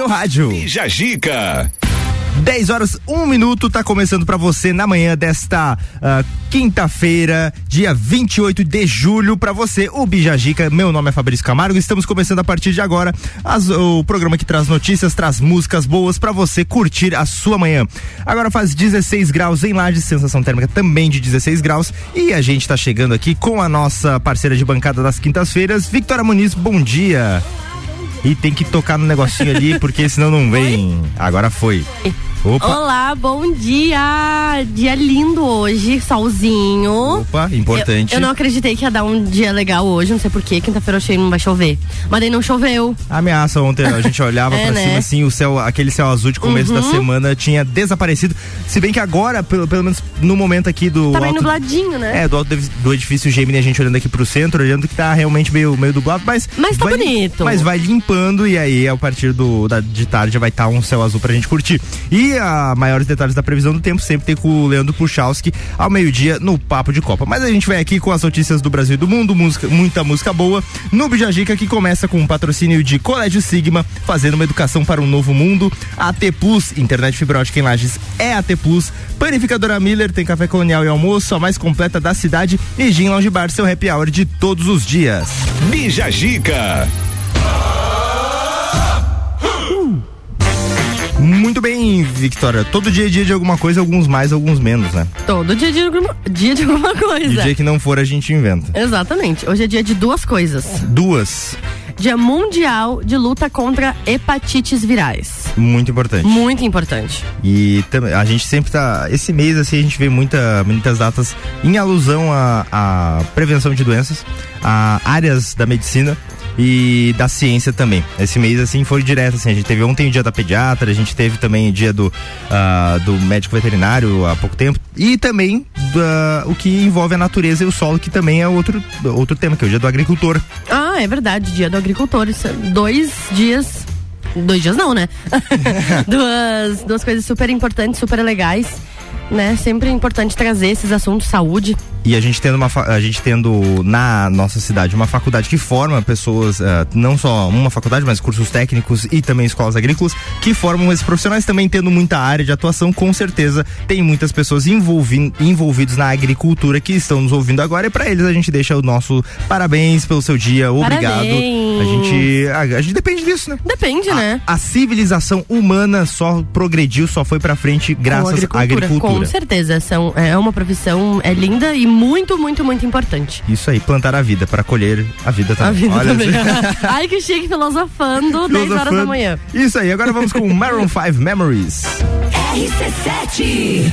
seu rádio. Jajica. 10 horas, 1 minuto, tá começando para você na manhã desta uh, quinta-feira, dia 28 de julho, para você, o Bijagica. Meu nome é Fabrício Camargo, estamos começando a partir de agora as, o programa que traz notícias, traz músicas boas para você curtir a sua manhã. Agora faz 16 graus em Lages, sensação térmica também de 16 graus, e a gente tá chegando aqui com a nossa parceira de bancada das quintas-feiras, Victoria Muniz. Bom dia. E tem que tocar no negocinho ali, porque senão não vem. Agora foi. Opa. Olá, bom dia! Dia lindo hoje, solzinho. Opa, importante. Eu, eu não acreditei que ia dar um dia legal hoje, não sei porquê. Quinta-feira eu achei que não vai chover. Mas daí não choveu. Ameaça ontem, a gente olhava é, pra né? cima assim, o céu, aquele céu azul de começo uhum. da semana tinha desaparecido. Se bem que agora, pelo, pelo menos no momento aqui do. Tá bem nubladinho, né? É, do alto do edifício Gemini, a gente olhando aqui pro centro, olhando que tá realmente meio, meio dublado, mas. Mas tá vai, bonito. Mas vai limpando e aí, a partir do, da, de tarde, vai estar tá um céu azul pra gente curtir. E a maiores detalhes da previsão do tempo sempre tem com o Leandro Puchalski ao meio-dia no Papo de Copa. Mas a gente vem aqui com as notícias do Brasil e do mundo, música, muita música boa. No Bijajica que começa com um patrocínio de Colégio Sigma, fazendo uma educação para um novo mundo. AT Plus, internet fibra ótica em Lages é AT Plus. Panificadora Miller tem café colonial e almoço, a mais completa da cidade. E Gin Lounge Bar, seu happy hour de todos os dias. Bijajica. Muito bem, Victoria. Todo dia é dia de alguma coisa, alguns mais, alguns menos, né? Todo dia de alguma, dia de alguma coisa. E dia que não for, a gente inventa. Exatamente. Hoje é dia de duas coisas. Duas. Dia Mundial de Luta contra Hepatites Virais. Muito importante. Muito importante. E a gente sempre tá. Esse mês, assim, a gente vê muita, muitas datas em alusão à, à prevenção de doenças, a áreas da medicina e da ciência também. Esse mês, assim, foi direto, assim, a gente teve ontem o dia da pediatra, a gente teve também o dia do, uh, do médico veterinário há pouco tempo, e também uh, o que envolve a natureza e o solo, que também é outro, outro tema, que é o dia do agricultor. Ah, é verdade, dia do agricultor, é dois dias dois dias não, né? duas, duas coisas super importantes, super legais né? Sempre é importante trazer esses assuntos saúde. E a gente tendo uma a gente tendo na nossa cidade uma faculdade que forma pessoas, uh, não só uma faculdade, mas cursos técnicos e também escolas agrícolas que formam esses profissionais também tendo muita área de atuação, com certeza tem muitas pessoas envolvi envolvidos na agricultura que estão nos ouvindo agora e para eles a gente deixa o nosso parabéns pelo seu dia, obrigado. Parabéns. A gente a, a, gente depende disso, né? Depende, a, né? A civilização humana só progrediu, só foi para frente graças à agricultura. Com certeza, são, é uma profissão é linda e muito, muito, muito importante. Isso aí, plantar a vida para colher a vida também. A vida Olha também. Ai, que chique, filosofando, filosofando 10 horas da manhã. Isso aí, agora vamos com Maroon 5 Memories. RC7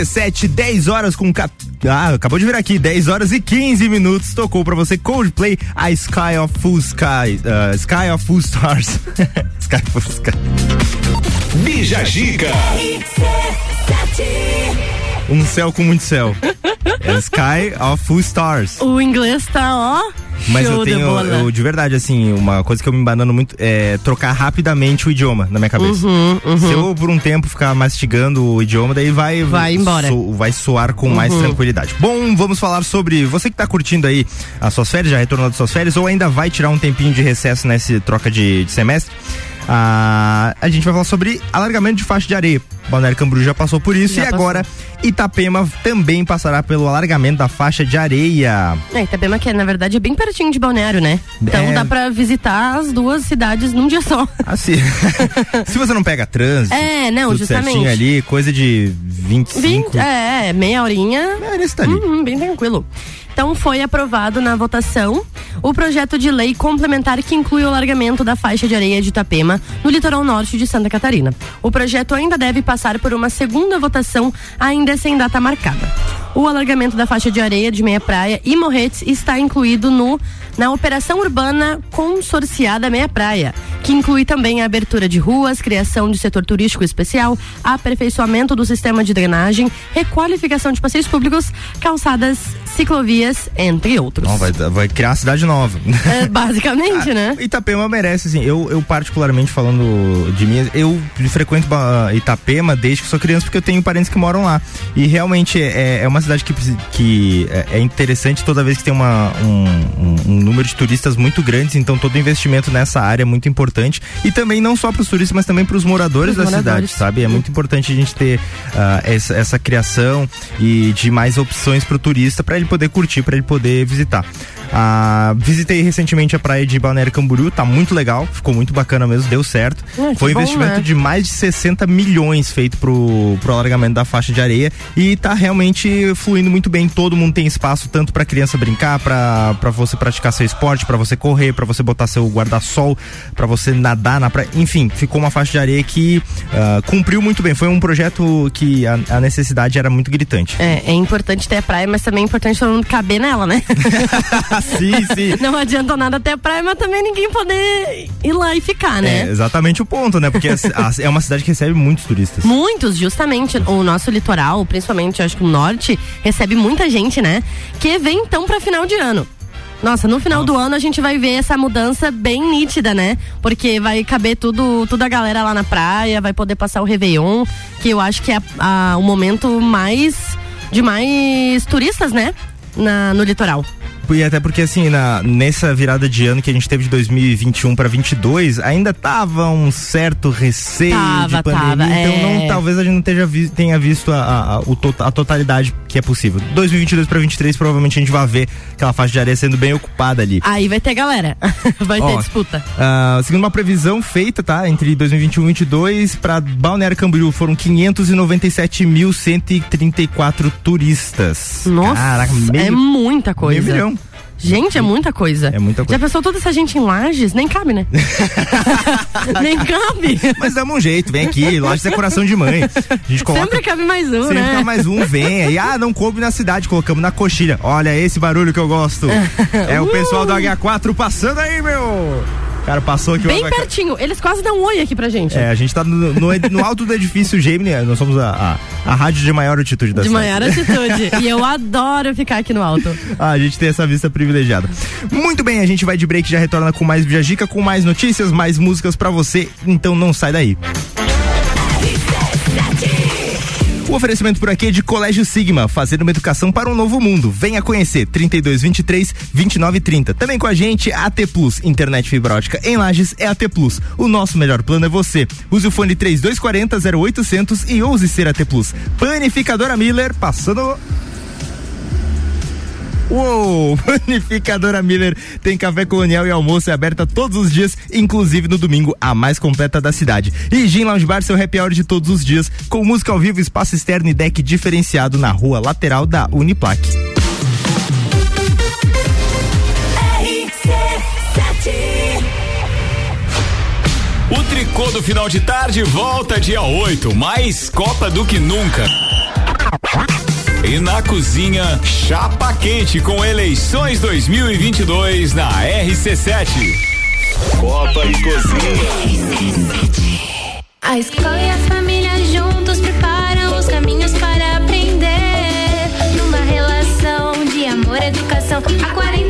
RC7, 10 horas com. Cap... Ah, acabou de vir aqui, 10 horas e 15 minutos. Tocou pra você Coldplay, a Sky of Full Sky. uh, Sky of Full Stars. Sky of Full Sky. Bija Gica. Um céu com muito céu. É Sky of Full Stars. O inglês tá, ó. Mas show eu tenho, eu, de verdade, assim, uma coisa que eu me embanando muito é trocar rapidamente o idioma na minha cabeça. Se eu, por um tempo, ficar mastigando o idioma, daí vai. Uhum, Vai embora. Uhum. so- vai soar com mais tranquilidade. Bom, vamos falar sobre você que tá curtindo aí as suas férias, já retornou das suas férias, ou ainda vai tirar um tempinho de recesso nessa troca de, de semestre. Ah, a gente vai falar sobre alargamento de faixa de areia. Balneário Camboriú já passou por isso Já e passou. agora Itapema também passará pelo alargamento da faixa de areia. É, Itapema que na verdade é bem pertinho de Balneário, né? Então É. dá pra visitar as duas cidades num dia só. Assim, se você não pega trânsito, É, não, justamente. certinho ali, coisa de 25. 20, é, meia horinha. É, nesse tá ali. Uhum, bem tranquilo. Então foi aprovado na votação o projeto de lei complementar que inclui o alargamento da faixa de areia de Itapema no litoral norte de Santa Catarina. O projeto ainda deve passar por uma segunda votação, ainda sem data marcada. O alargamento da faixa de areia de Meia Praia e Morretes está incluído no na operação urbana consorciada Meia Praia, que inclui também a abertura de ruas, criação de setor turístico especial, aperfeiçoamento do sistema de drenagem, requalificação de passeios públicos, calçadas, ciclovias, entre outros. Não, vai, vai criar uma cidade nova. É, basicamente, né? Itapema merece, assim, eu, eu particularmente falando de mim, eu frequento Itapema desde que sou criança porque eu tenho parentes que moram lá. E realmente é, é uma cidade que, que é- é interessante toda vez que tem uma, um, um- número de turistas muito grandes, então todo investimento nessa área é muito importante. E também não só para os turistas, mas também para os moradores da moradores. cidade, sabe? É muito importante a gente ter ah, essa, essa criação e de mais opções para o turista para ele poder curtir, para ele poder visitar. Ah, visitei recentemente a praia de Balneário Camboriú, tá muito legal, ficou muito bacana mesmo, deu certo. Que Foi um bom, investimento né? de mais de 60 milhões feito pro, pro alargamento da faixa de areia e tá realmente fluindo muito bem. Todo mundo tem espaço tanto pra criança brincar, pra pra você praticar seu esporte, pra você correr, pra você botar seu guarda-sol, pra você nadar na praia. Enfim, ficou uma faixa de areia que ah, cumpriu muito bem. Foi um projeto que a, a necessidade era muito gritante. É, é importante ter a praia, mas também é importante todo mundo caber nela, né? sim, sim. Não adianta nada ter a praia, mas também ninguém poder ir lá e ficar, É né? exatamente o ponto, né? Porque a- a- é uma cidade que recebe muitos turistas. Muitos, justamente. O nosso litoral, principalmente, acho que o norte, recebe muita gente, né? Que vem então pra final de ano. Nossa, no final do ano a gente vai ver essa mudança bem nítida, né? Porque vai caber tudo, toda a galera lá na praia, vai poder passar o Réveillon, que eu acho que é a- o momento mais de mais turistas, né? Na, no litoral. E até porque, assim, na, nessa virada de ano que a gente teve de 2021 para 22, ainda tava um certo receio Tava, de pandemia. tava, então, é. não, talvez a gente não tenha, vi- tenha visto a, a, a- totalidade que é possível. 2022 para 23, provavelmente a gente vai ver aquela faixa de areia sendo bem ocupada ali. Aí vai ter galera. vai Ó, ter disputa. Ah, segundo uma previsão feita, tá? Entre 2021 e 2022, para Balneário Camboriú foram 597.134 turistas. Nossa, Caraca, meio, é muita coisa. meio milhão. Gente, é muita coisa. É muita coisa. Já pensou toda essa gente em lajes? Nem cabe, né? Nem cabe. Mas dá um jeito, vem aqui, loja de decoração de mãe. A gente coloca. Sempre cabe mais um, Sempre né? fica mais um, vem aí. Ah, não coube na cidade, colocamos na coxilha. Olha esse barulho que eu gosto. É o pessoal do H4 passando aí, meu. Cara, passou aqui o Bem H4. pertinho. Eles quase dão um oi aqui pra gente. É, a gente tá no, no, no alto do edifício Gemini, nós somos a, a, a rádio de maior altitude da De cidade. maior atitude. e eu adoro ficar aqui no alto. Ah, a gente tem essa vista privilegiada. Muito bem, a gente vai de break e já retorna com mais Bijagica, com mais notícias, mais músicas pra você, então não sai daí. O oferecimento por aqui é de Colégio Sigma, fazendo uma educação para um novo mundo. Venha conhecer 3223 2930. Também com a gente AT Plus, internet fibra ótica em Lages é AT Plus. O nosso melhor plano é você. Use o fone 3240 0800 e ouse ser AT Plus. Panificadora Miller, passando Uou! Panificadora Miller tem café colonial e almoço é aberta todos os dias, inclusive no domingo, a mais completa da cidade. E Gin Lounge Bar, seu happy hour de todos os dias, com música ao vivo, espaço externo e deck diferenciado na rua lateral da Uniplac. O tricô do final de tarde volta dia 8, mais Copa do que nunca. E na cozinha, chapa quente com eleições 2022 na RC7. Copa e cozinha. A escola e a família juntos preparam os caminhos para aprender. Numa relação de amor educação. Há 48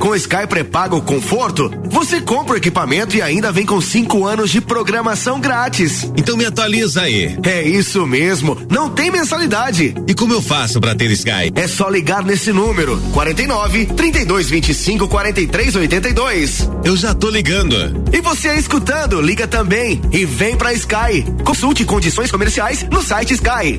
Com Sky pré-pago conforto, você compra o equipamento e ainda vem com cinco anos de programação grátis. Então me atualiza aí. É isso mesmo, não tem mensalidade. E como eu faço para ter Sky? É só ligar nesse número: 49 32 25 43 82. Eu já tô ligando. E você escutando, liga também e vem pra Sky. Consulte condições comerciais no site Sky.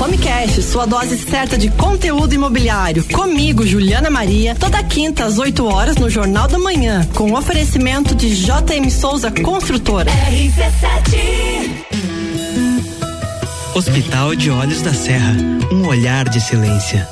Homecast, sua dose certa de conteúdo imobiliário. Comigo, Juliana Maria, toda quinta às 8 horas no Jornal da Manhã, com oferecimento de JM Souza Construtora. RC7 Hospital de Olhos da Serra, um olhar de excelência.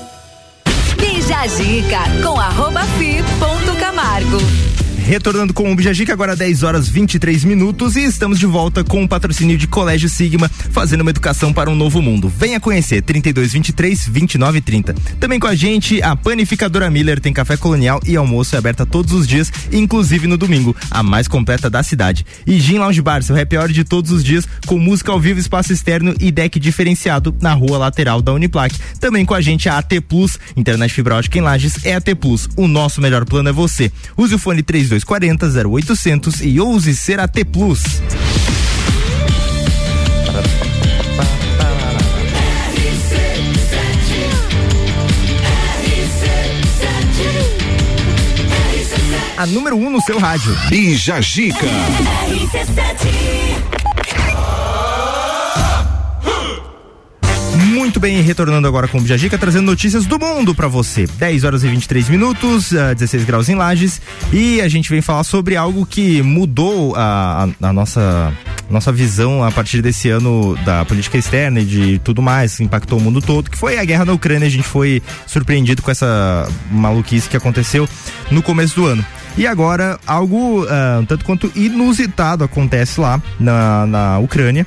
Bija a dica com arroba fi ponto Camargo. Retornando com o Bijagica, agora 10 horas 23 minutos e estamos de volta com o patrocínio de Colégio Sigma, fazendo uma educação para um novo mundo. Venha conhecer 3223 2930. Também com a gente, a panificadora Miller tem café colonial e almoço é aberta todos os dias, inclusive no domingo, a mais completa da cidade. E Gin Lounge Bar, seu happy hour de todos os dias, com música ao vivo, espaço externo e deck diferenciado na rua lateral da Uniplac. Também com a gente a AT Plus, internet fibra ótica em Lages é AT Plus. O nosso melhor plano é você. Use o fone 32 3240 0800 e ouse ser AT Plus. A número 1 um no seu rádio. Bija Gica. Muito bem, retornando agora com o Bijagica, trazendo notícias do mundo para você. 10 horas e 23 minutos, uh, 16 graus em Lages. E a gente vem falar sobre algo que mudou a, a, a nossa nossa visão a partir desse ano da política externa e de tudo mais, que impactou o mundo todo, que foi a guerra na Ucrânia. A gente foi surpreendido com essa maluquice que aconteceu no começo do ano. E agora, algo uh, tanto quanto inusitado acontece lá na, na Ucrânia,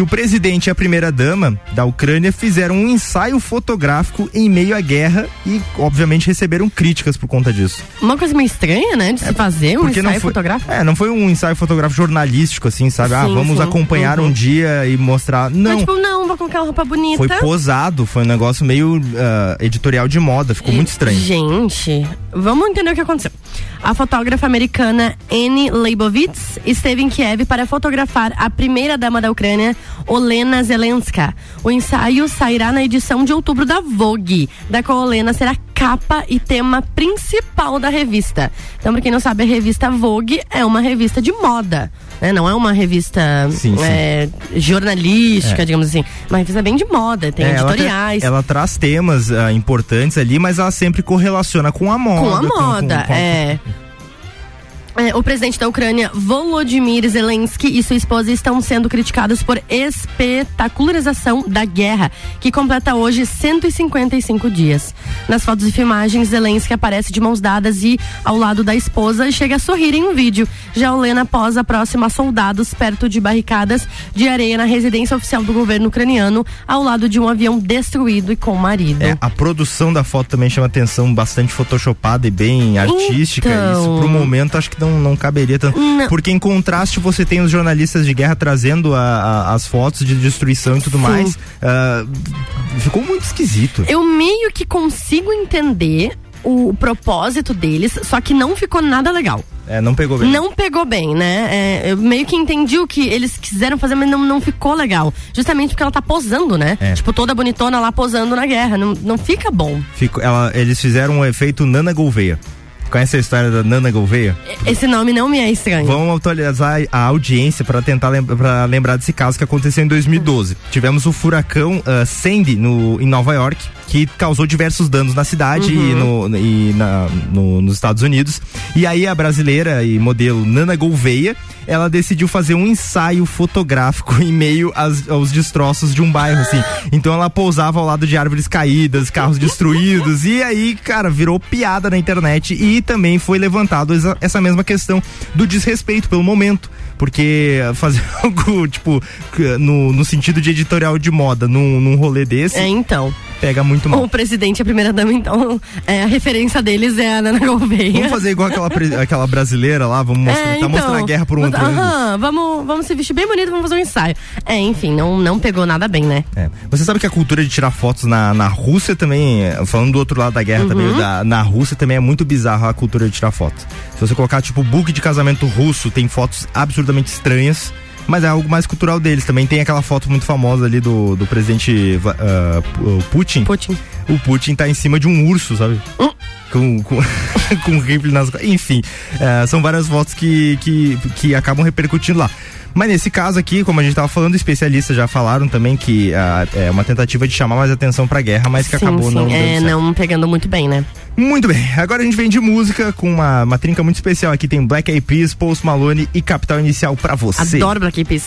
que o presidente e a primeira-dama da Ucrânia fizeram um ensaio fotográfico em meio à guerra e, obviamente, receberam críticas por conta disso. Uma coisa meio estranha, né? De se fazer um ensaio não foi, fotográfico. É, não foi um ensaio fotográfico jornalístico, assim, sabe? ah, Sim, vamos sim. acompanhar Uhum. um dia e mostrar. Não. Mas, tipo, não, vou colocar uma roupa bonita. Foi posado, foi um negócio meio ah, editorial de moda, ficou muito estranho. Gente, vamos entender o que aconteceu. A fotógrafa americana Anne Leibovitz esteve em Kiev para fotografar a primeira-dama da Ucrânia, Olena Zelenska. O ensaio sairá na edição de outubro da Vogue, da qual Olena será capa e tema principal da revista. Então, pra quem não sabe, a revista Vogue é uma revista de moda. né? Não é uma revista Sim, sim. é, jornalística, É. digamos assim. Uma revista bem de moda, tem É, ela, editoriais. ela traz temas ah, importantes ali, mas ela sempre correlaciona com a moda. Com a moda, com- é. É, o presidente da Ucrânia, Volodymyr Zelensky, e sua esposa estão sendo criticados por espetacularização da guerra, que completa hoje 155 dias. Nas fotos e filmagens, Zelensky aparece de mãos dadas e ao lado da esposa e chega a sorrir em um vídeo. Já Olena posa próxima a soldados perto de barricadas de areia na residência oficial do governo ucraniano, ao lado de um avião destruído e com o marido. É, a produção da foto também chama atenção, bastante photoshopada e bem artística. Então. Isso pro momento acho que não, não caberia tanto. Não. Porque em contraste você tem os jornalistas de guerra trazendo a- a- as fotos de destruição e tudo Sim. mais. Ah, ficou muito esquisito. Eu meio que consigo entender o propósito deles, só que não ficou nada legal. É, não pegou bem. Não pegou bem, né? É, eu meio que entendi o que eles quiseram fazer, mas não, não ficou legal. Justamente porque ela tá posando, né? É. Tipo, toda bonitona lá posando na guerra. Não, não fica bom. Ficou, ela, eles fizeram um efeito Nana Gouveia. Conhece a história da Nana Gouveia? Esse nome não me é estranho. Vamos atualizar a audiência para tentar lem pra lembrar desse caso que aconteceu em 2012. Tivemos o furacão uh, Sandy no, em Nova York, que causou diversos danos na cidade e, no, e na- no- nos Estados Unidos. E aí a brasileira e modelo Nana Gouveia, ela decidiu fazer um ensaio fotográfico em meio às- aos destroços de um bairro, assim. Então ela pousava ao lado de árvores caídas, carros destruídos, e aí, cara, virou piada na internet e também foi levantado essa, mesma questão do desrespeito pelo momento. Porque fazer algo, tipo, no, no sentido de editorial de moda, num, num rolê desse. É, então. Pega muito mal. O presidente e a primeira dama, então, é, a referência deles é a Nana Gouveia. Vamos fazer igual aquela, aquela brasileira lá, vamos mostrar, É, tá então, mostrando a guerra por um outro. Aham, vamos, vamos se vestir bem bonito, vamos fazer um ensaio. É, enfim, não, não pegou nada bem, né? É. Você sabe que a cultura de tirar fotos na, na Rússia também, falando do outro lado da guerra Uhum. também, da- na Rússia também é muito bizarro a cultura de tirar fotos. Se você colocar, tipo, book de casamento russo, tem fotos absurdamente estranhas. Mas é algo mais cultural deles. Também tem aquela foto muito famosa ali do, do presidente o Putin. Putin. O Putin tá em cima de um urso, sabe? Com, com, com um rifle nas. Enfim, é, são várias fotos que, que, que acabam repercutindo lá. Mas nesse caso aqui, como a gente tava falando, especialistas já falaram também que ah, é uma tentativa de chamar mais atenção pra guerra, mas que sim, acabou sim, não é, não pegando muito bem, né? Muito bem, agora a gente vem de música com uma, uma trinca muito especial aqui. Tem Black Eyed Peas, Post Malone e Capital Inicial pra você. Adoro Black Eyed Peas.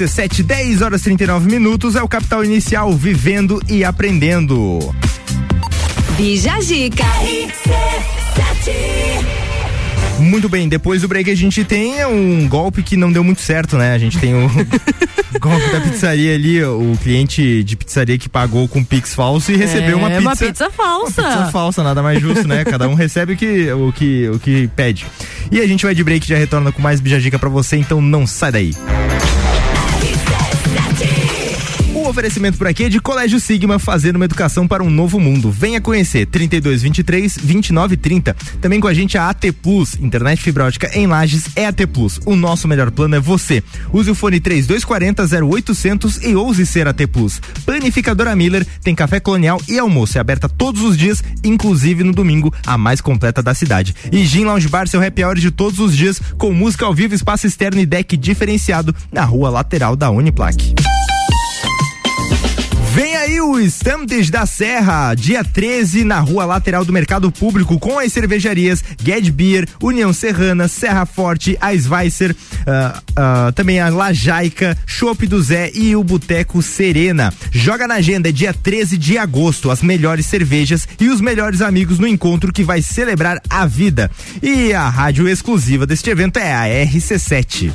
RC7, 10 horas 39 minutos, é o Capital Inicial, vivendo e aprendendo. Bija Zica. Muito bem, depois do break a gente tem um golpe que não deu muito certo, né? A gente tem o golpe da pizzaria ali, o cliente de pizzaria que pagou com Pix falso e recebeu uma É, pizza. uma pizza falsa. Uma pizza falsa, nada mais justo, né? Cada um recebe o que, o que, o que pede. E a gente vai de break e já retorna com mais bijagica pra você, então não sai daí. Oferecimento por aqui é de Colégio Sigma, fazendo uma educação para um novo mundo. Venha conhecer 3223 2930. Também com a gente a AT Plus, internet fibra ótica em Lages é AT Plus. O nosso melhor plano é você. Use o fone 3240 0800 e ouse ser AT Plus. Panificadora Miller tem café colonial e almoço. É aberta todos os dias, inclusive no domingo, a mais completa da cidade. E Gin Lounge Bar, seu happy hour de todos os dias, com música ao vivo, espaço externo e deck diferenciado na rua lateral da Uniplaque. Vem aí o Estantes da Serra, dia 13, na rua lateral do Mercado Público, com as cervejarias Ged Beer, União Serrana, Serra Forte, a Schweitzer, ah, ah, também a Lajaica, Chopp do Zé e o Boteco Serena. Joga na agenda, é dia 13 de agosto, as melhores cervejas e os melhores amigos no encontro que vai celebrar a vida. E a rádio exclusiva deste evento é a RC7.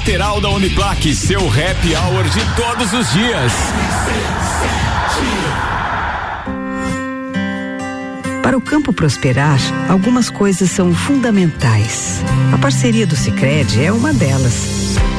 lateral da Uniplaque. Seu happy hour de todos os dias. Para o campo prosperar, algumas coisas são fundamentais. A parceria do Sicredi é uma delas.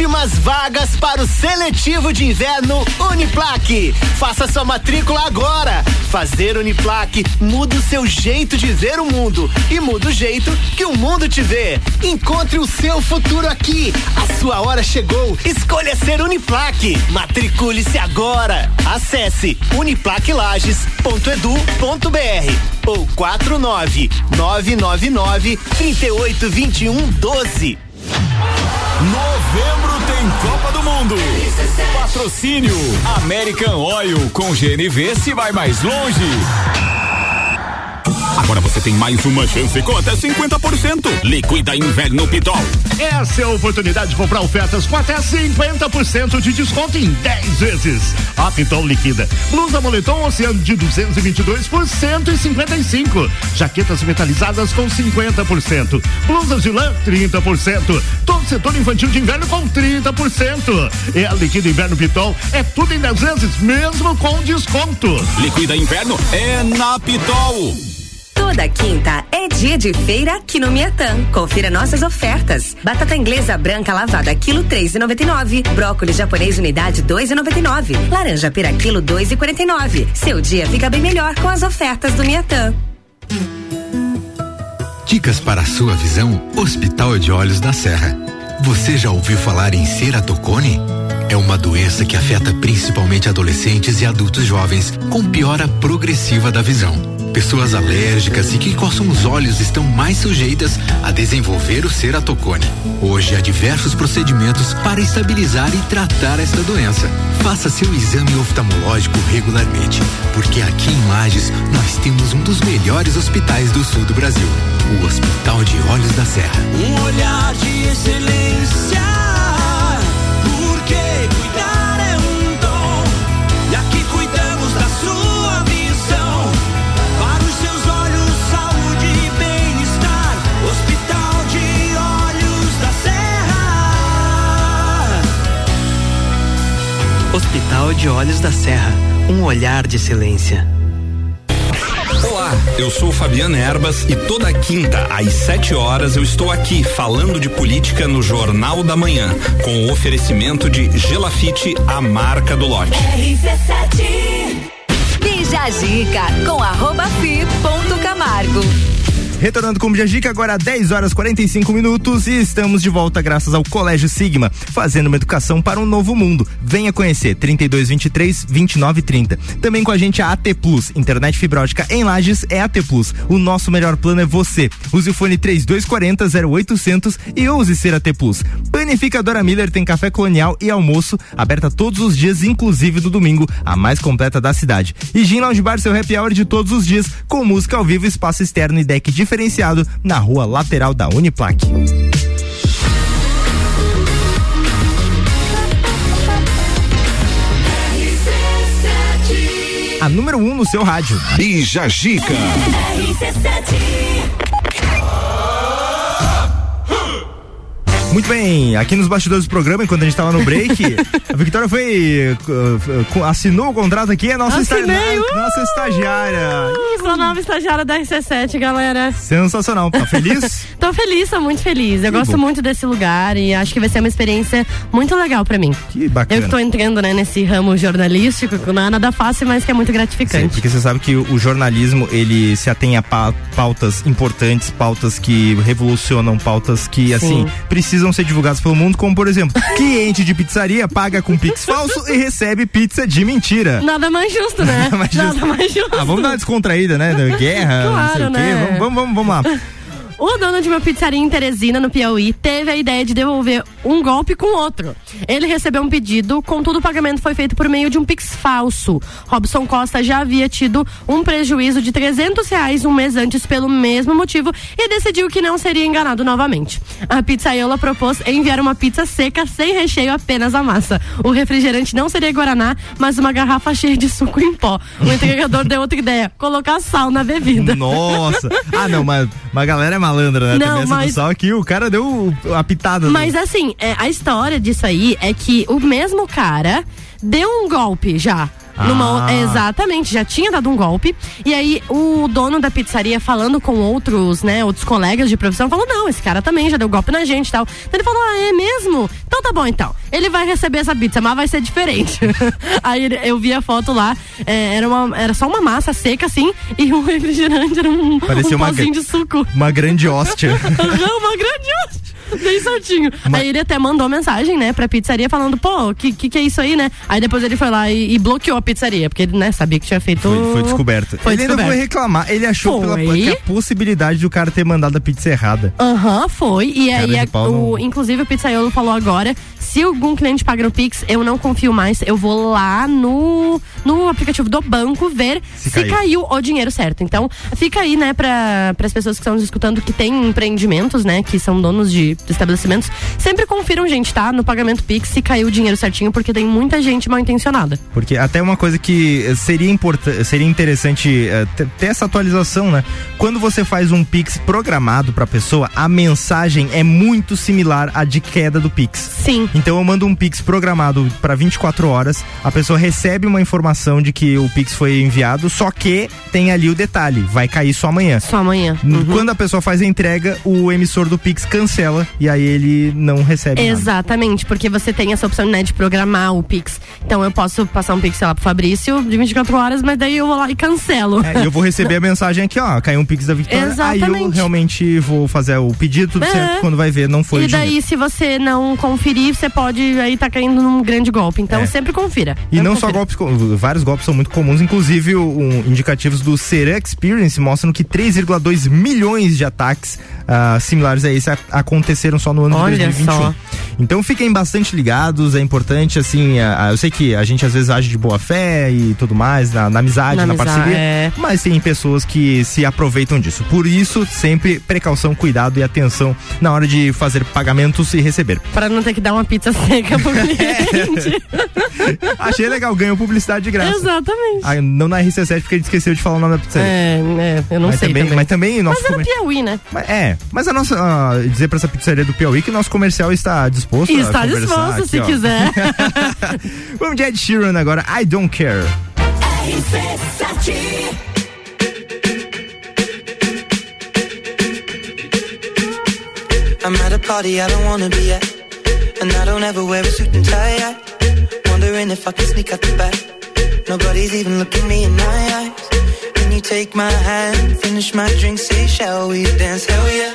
Últimas vagas para o seletivo de inverno Uniplaque. Faça sua matrícula agora. Fazer Uniplaque muda o seu jeito de ver o mundo e muda o jeito que o mundo te vê. Encontre o seu futuro aqui. A sua hora chegou. Escolha ser Uniplaque. Matricule-se agora. Acesse uniplaquelages.edu.br ou 49 999 3821 12. Novembro tem Copa do Mundo. Patrocínio American Oil com GNV se vai mais longe. Agora você tem mais uma chance com até 50%. Liquida Inverno Pitol. Essa é a oportunidade de comprar ofertas com até 50% de desconto em 10 vezes. A Pitol liquida. Blusa moletom oceano de 222 por 155. Jaquetas metalizadas com 50%. Blusas de lã 30%. Todo setor infantil de inverno com 30%. É a liquida Inverno Pitol. É tudo em 10 vezes, mesmo com desconto. Liquida Inverno é na Pitol. Toda quinta é dia de feira aqui no Miatã. Confira nossas ofertas. Batata inglesa branca lavada quilo três e noventa e nove. Brócolis japonês unidade dois e noventa e nove. Laranja pera quilo dois e quarenta e nove. Seu dia fica bem melhor com as ofertas do Miatã. Dicas para a sua visão, Hospital de Olhos da Serra. Você já ouviu falar em ceratocone? É uma doença que afeta principalmente adolescentes e adultos jovens, com piora progressiva da visão. Pessoas alérgicas e que coçam os olhos estão mais sujeitas a desenvolver o ceratocone. Hoje há diversos procedimentos para estabilizar e tratar esta doença. Faça seu exame oftalmológico regularmente, porque aqui em Lages nós temos um dos melhores hospitais do sul do Brasil, o Hospital de Olhos da Serra. Um olhar de excelência. Hospital de Olhos da Serra. Um olhar de excelência. Olá, eu sou Fabiana Erbas e toda quinta às 7 horas eu estou aqui falando de política no Jornal da Manhã, com o oferecimento de Gelafite, a marca do lote. Bija a dica com arroba fi ponto Camargo. Retornando com o Bijagica, agora 10 horas 45 minutos e estamos de volta graças ao Colégio Sigma, fazendo uma educação para um novo mundo. Venha conhecer 3223 2930. Também com a gente a AT Plus, internet fibra ótica em Lages é AT Plus. O nosso melhor plano é você. Use o fone 3240 0800 e ouse ser AT Plus. Panificadora Miller tem café colonial e almoço, aberta todos os dias, inclusive no domingo, a mais completa da cidade. E Gin Lounge Bar, seu happy hour de todos os dias, com música ao vivo, espaço externo e deck diferenciado na rua lateral da Uniplaque. a número 1 um no seu rádio. Bija Gica. Muito bem, aqui nos bastidores do programa, enquanto a gente tava no break, a Victoria foi. uh, uh, assinou o contrato aqui, é nossa, esta- uh! nossa estagiária. Sou nova estagiária da RC7, galera. Sensacional, tá feliz? Tô feliz, tô muito feliz. Eu Que gosto bom. muito desse lugar e acho que vai ser uma experiência muito legal pra mim. Que bacana. Eu que tô entrando, né, nesse ramo jornalístico, que não é nada fácil, mas que é muito Sim, gratificante. porque você sabe que o, jornalismo ele se atém a pa- pautas importantes, pautas que revolucionam, pautas que assim precisam ser divulgadas pelo mundo, como por exemplo, cliente de pizzaria paga com pix falso e recebe pizza de mentira. Nada mais justo, né? Nada mais Nada justo. mais justo. Ah, vamos dar uma descontraída, né? Da guerra, não sei Claro, o quê. né? Vamos, vamos, vamos, vamos lá. O dono de uma pizzaria em Teresina, no Piauí, teve a ideia de devolver um golpe com outro. Ele recebeu um pedido, contudo o pagamento foi feito por meio de um pix falso. Robson Costa já havia tido um prejuízo de 300 reais um mês antes pelo mesmo motivo e decidiu que não seria enganado novamente. A pizzaiola propôs enviar uma pizza seca sem recheio, apenas a massa. O refrigerante não seria Guaraná, mas uma garrafa cheia de suco em pó. O entregador deu outra ideia, colocar sal na bebida. Nossa! Ah, não, mas, mas a galera é malandra, né? Não, Também essa mas- do sal aqui, o cara deu a pitada. do- Mas assim, é, a história disso aí é que o mesmo cara deu um golpe já. Numa, Ah. exatamente, já tinha dado um golpe. E aí o dono da pizzaria falando com outros, né, outros colegas de profissão, falou: não, esse cara também já deu golpe na gente e tal. Então ele falou: ah, é mesmo? Então tá bom então. Ele vai receber essa pizza, mas vai ser diferente. aí eu vi a foto lá, é, era, uma, era só uma massa seca assim, e um refrigerante, era um, Parecia um uma pozinho gra- de suco. Uma grande hóstia. Uma grande hóstia. Bem certinho. Aí ele até mandou mensagem, né, pra pizzaria falando, pô, que, que que é isso aí, né? Aí depois ele foi lá e, e bloqueou a pizzaria, porque ele, né, sabia que tinha feito. Foi, foi descoberto. Foi ele ainda descoberto. foi reclamar. Ele achou pela, que a possibilidade do cara ter mandado a pizza errada. Aham, foi. E aí, a- o, não- inclusive, o pizzaiolo falou agora: se algum cliente paga no Pix, eu não confio mais. Eu vou lá no, no aplicativo do banco ver Se se, caiu. caiu. o dinheiro certo. Então, fica aí, né, para as pessoas que estão nos escutando que têm empreendimentos, né, que são donos de estabelecimentos. Sempre confiram, gente, tá? No pagamento Pix se caiu o dinheiro certinho, porque tem muita gente mal intencionada. Porque até uma coisa que eh, seria importante, seria interessante eh, ter ter essa atualização, né? Quando você faz um Pix programado pra pessoa, a mensagem é muito similar à de queda do Pix. Sim. Então eu mando um Pix programado pra 24 horas, a pessoa recebe uma informação de que o Pix foi enviado, só que tem ali o detalhe, vai cair só amanhã. Só amanhã. Quando a pessoa faz a entrega, o emissor do Pix cancela e aí ele não recebe nada. Exatamente, porque você tem essa opção né, de programar o Pix. Então eu posso passar um Pix, sei lá, pro Fabrício de 24 horas, mas daí eu vou lá e cancelo. É, eu vou receber a mensagem aqui, ó, caiu um Pix da Victoria. Aí eu Exatamente. realmente vou fazer o pedido, tudo É. certo. Quando vai ver, não foi e o dinheiro. daí, se você não conferir, você pode aí tá caindo num grande golpe. Então É. sempre confira. E Sempre não só confira. golpes, co- vários golpes são muito comuns, inclusive um, indicativos do Seran Experience mostram que 3,2 milhões de ataques ah, similares a esse a- aconteceram só no ano Olha de 2021. só. Então fiquem bastante ligados, é importante, assim, a- a- eu sei que a gente às vezes age de boa fé e tudo mais, na, na amizade, Na na, amizade, parceria, é. mas tem pessoas que se aproveitam disso. Por isso, sempre precaução, cuidado e atenção na hora de fazer pagamentos e receber. Pra não ter que dar uma pizza seca pro cliente. Achei legal, ganhou publicidade de graça. Exatamente. Ah, não na RC7 porque ele esqueceu de falar o nome da pizzaria. É, é, eu não mas sei também, também. Mas também nosso Mas era comer- Piauí, né? Mas é, mas a nossa ah, dizer pra essa pizzaria do Piauí que nosso comercial está disposto a Está disposto, aqui, se ó. quiser. Vamos de Ed Sheeran agora, I Don't Care. I'm at a party I don't wanna be at. And I don't ever wear a suit and tie. I wondering if I can sneak out the back. Nobody's even looking me in my eyes. Can you take my hand, finish my drink, say, shall we dance? Hell yeah.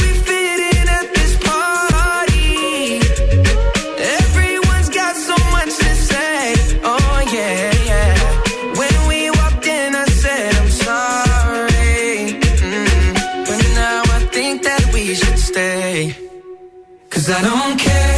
I don't care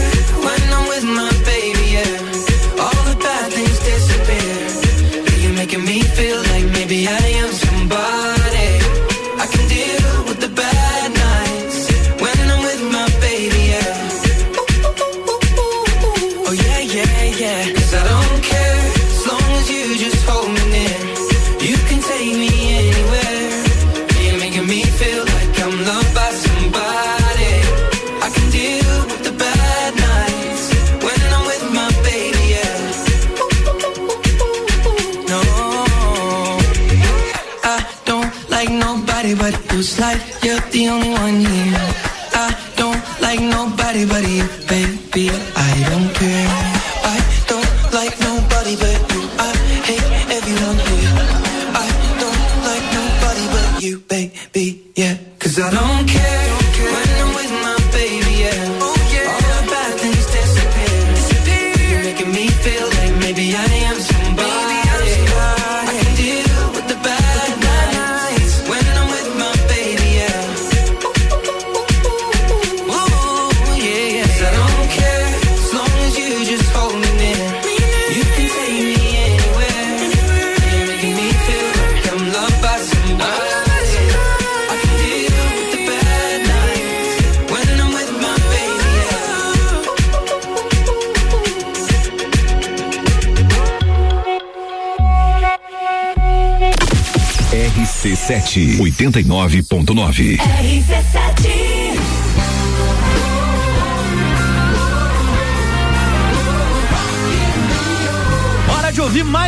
89.9. RC7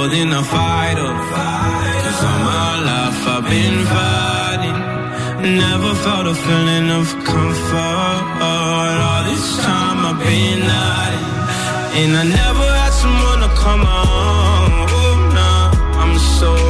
Lover than a fighter. Cause all my life I've been fighting. Never felt a feeling of comfort. All this time I've been hiding. And I never had someone to come on. Oh, nah, I'm so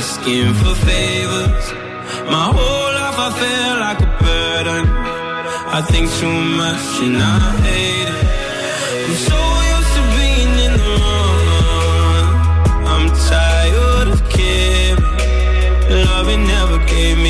Asking for favors. My whole life I feel like a burden. I think too much and I hate it. I'm so used to being in the wrong. I'm tired of caring. Loving never gave me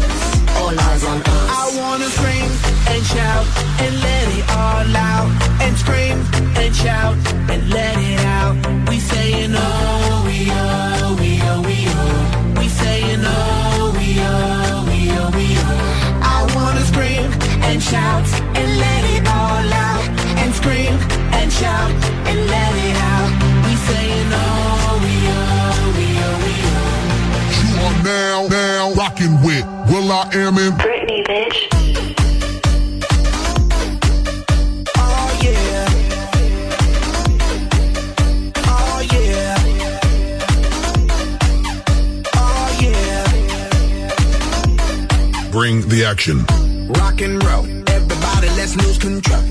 All eyes on us. I wanna scream and shout and let it all out. And scream and shout and let it out. We saying oh, we oh, we oh, we oh. We saying oh, we oh, we oh, we oh. I wanna scream and shout and let it all out. And scream and shout and let it out. We saying oh, we oh, we oh, we oh. You are now, now rocking with Will I Am in Britney, bitch. Oh yeah. Oh yeah. Oh yeah. Bring the action. Rock and roll. Everybody, let's lose control.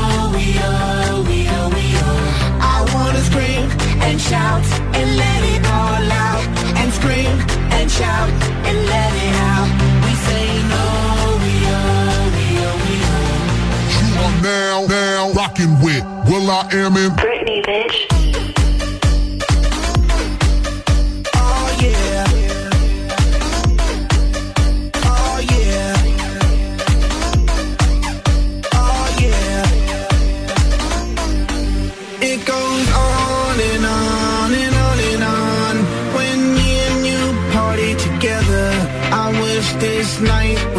and shout and let it all out. And scream and shout and let it out. We saying oh, we oh, we oh, we oh. You are now, now rocking with Will I Am in Britney, bitch. Night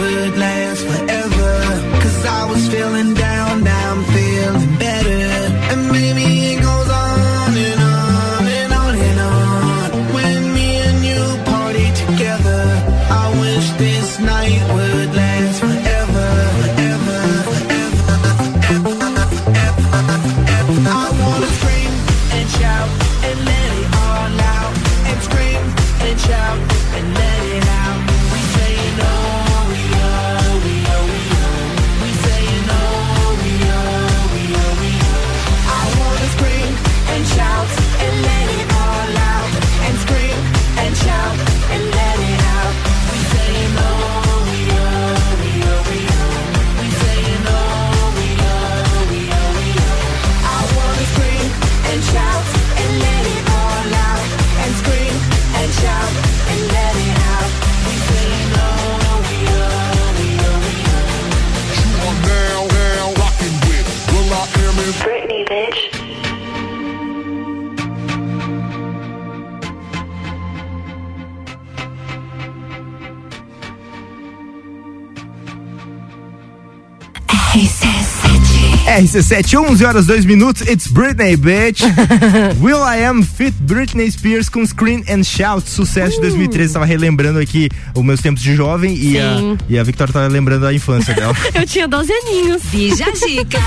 RC7, 11 horas 2 minutos. It's Britney, bitch. Will I Am Fit Britney Spears com Scream and Shout. Sucesso de 2013. Tava relembrando aqui os meus tempos de jovem e a, e a Victoria tava lembrando a infância dela. Eu tinha 12 aninhos. Bija Zica.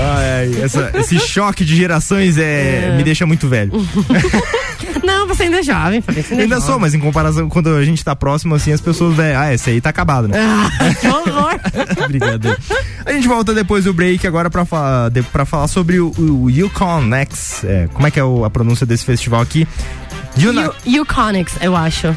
Ai, ai, essa- esse choque de gerações é, me deixa muito velho. Não, você ainda é jovem, Fabrício. Eu ainda sou, mas em comparação quando a gente tá próximo, assim, as pessoas, né, ah, esse aí tá acabado, né? Ah, que horror. Brincadeira. A gente volta depois do break agora pra, falar, de- pra falar sobre o, o Yukon Next. É, como é que é o- a pronúncia desse festival aqui? Yuna- Uconics, eu acho.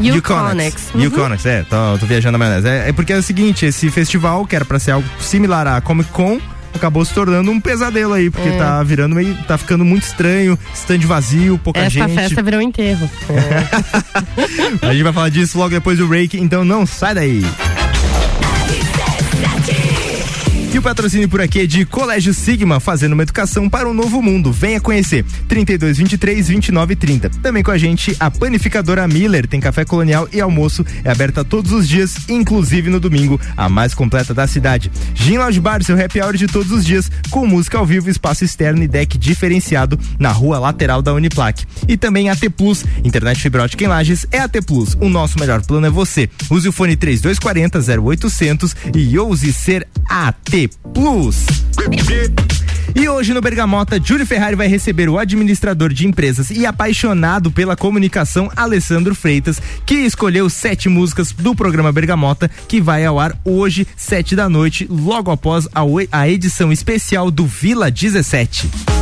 Uconics. Uhum. Uconics, é, tô, tô viajando na maionese. É, é porque é o seguinte, esse festival, que era pra ser algo similar à Comic Con, acabou se tornando um pesadelo aí, porque É. tá virando meio, tá ficando muito estranho, stand vazio, pouca Esta gente. festa virou um enterro. A gente vai falar disso logo depois do break, então não sai daí. E o patrocínio por aqui é de Colégio Sigma, fazendo uma educação para um novo mundo. Venha conhecer. 32 23 29 30. Também com a gente a panificadora Miller, tem café colonial e almoço, é aberta todos os dias, inclusive no domingo, a mais completa da cidade. Gin Lounge Bar, seu happy hour de todos os dias, com música ao vivo, espaço externo e deck diferenciado na rua lateral da Uniplac. E também AT Plus, internet fibra ótica em Lages é AT Plus. O nosso melhor plano é você. Use o fone 3240 0800 e ouse ser AT Plus. E hoje no Bergamota, Júlio Ferrari vai receber o administrador de empresas e apaixonado pela comunicação Alessandro Freitas, que escolheu sete músicas do programa Bergamota, que vai ao ar hoje, sete da noite, logo após a, edição especial do Vila 17.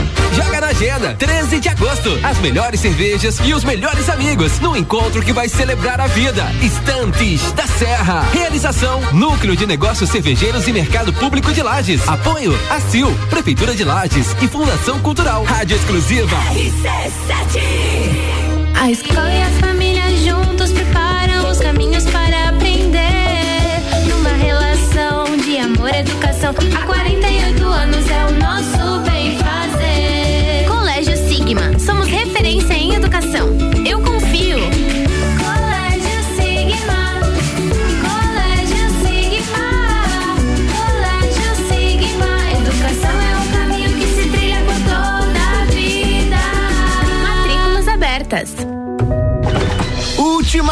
Joga na agenda, 13 de agosto. As melhores cervejas e os melhores amigos no encontro que vai celebrar a vida. Estantes da Serra. Realização: Núcleo de Negócios Cervejeiros e Mercado Público de Lages. Apoio: ACIL, Prefeitura de Lages e Fundação Cultural. Rádio Exclusiva. A escola e a família juntos preparam os caminhos para aprender. Numa relação de amor educação. Há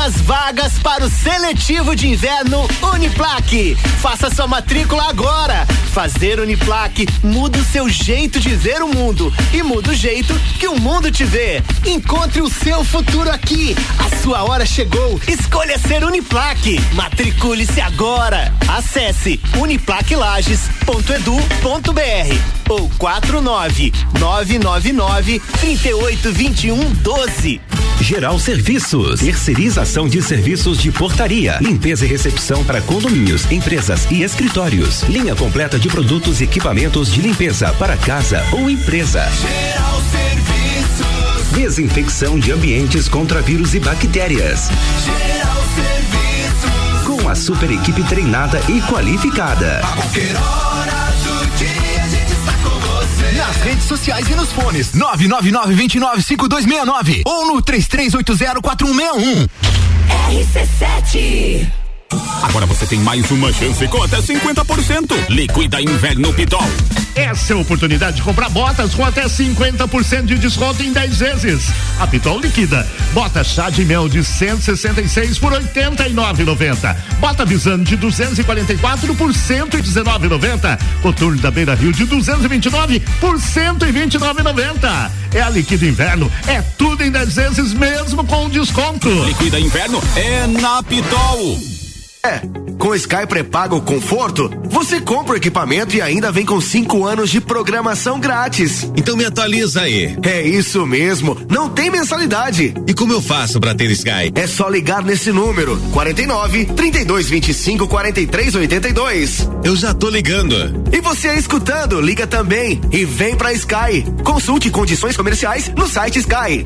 Últimas vagas para o seletivo de inverno Uniplaque. Faça sua matrícula agora. Fazer Uniplaque muda o seu jeito de ver o mundo e muda o jeito que o mundo te vê. Encontre o seu futuro aqui. A sua hora chegou. Escolha ser Uniplaque. Matricule-se agora. Acesse uniplaquelages.edu.br ou 49 999 3821 12. Geral Serviços, terceirização de serviços de portaria, limpeza e recepção para condomínios, empresas e escritórios. Linha completa de produtos e equipamentos de limpeza para casa ou empresa. Geral Serviços. Desinfecção de ambientes contra vírus e bactérias. Geral Serviços. Com a super equipe treinada e qualificada. A qualquer hora do dia a gente está com você. Nas redes sociais e nos fones. 999-295269 ou no 33804161. RC7. Agora você tem mais uma chance com até 50%. Liquida Inverno Pitol. Essa é a oportunidade de comprar botas com até 50% de desconto em 10 vezes. A Pitol liquida. Bota chá de mel de 166 por 89,90. Bota Visano de 244 por 119,90. Coturno da Beira Rio de 229 por 129,90. É a liquida inverno. É tudo em 10 vezes mesmo com desconto. Liquida Inverno é na Pitol. É, Com Sky pré-pago conforto, você compra o equipamento e ainda vem com cinco anos de programação grátis. Então me atualiza aí. É isso mesmo, não tem mensalidade. E como eu faço pra ter Sky? É só ligar nesse número 49 32 25 43 82. Eu já tô ligando. E você aí escutando, liga também e vem pra Sky. Consulte condições comerciais no site Sky.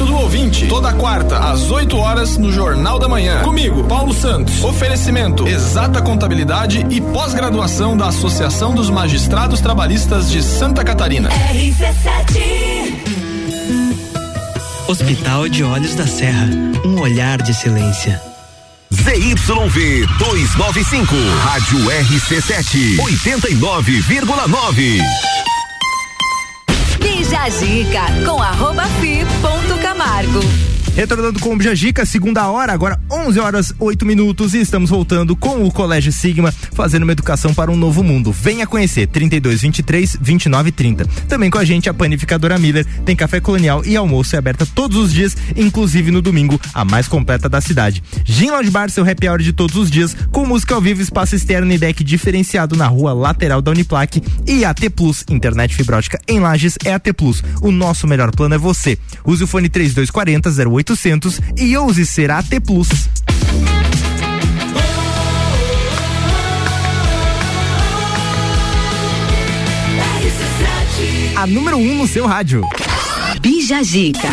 Direito do ouvinte, toda quarta, às 8 horas, no Jornal da Manhã. Comigo, Paulo Santos. Oferecimento: Exata Contabilidade e pós-graduação da Associação dos Magistrados Trabalhistas de Santa Catarina. Hospital de Olhos da Serra, um olhar de excelência. ZYV 295, Rádio RC7, 89,9. Bija Zica com arroba fi ponto Camargo. Retornando com o Bijagica, segunda hora, agora 11 horas 8 minutos e estamos voltando com o Colégio Sigma, fazendo uma educação para um novo mundo. Venha conhecer 32 23 29 30. Também com a gente a panificadora Miller, tem café colonial e almoço é aberta todos os dias, inclusive no domingo, a mais completa da cidade. Gin Lounge Bar, seu happy hour de todos os dias, com música ao vivo, espaço externo e deck diferenciado na rua lateral da Uniplaque e AT Plus, internet fibra ótica em Lages é AT Plus. O nosso melhor plano é você. Use o fone 3240 0800 e ouse ser AT Plus. A número 1 um no seu rádio. Bija Zica.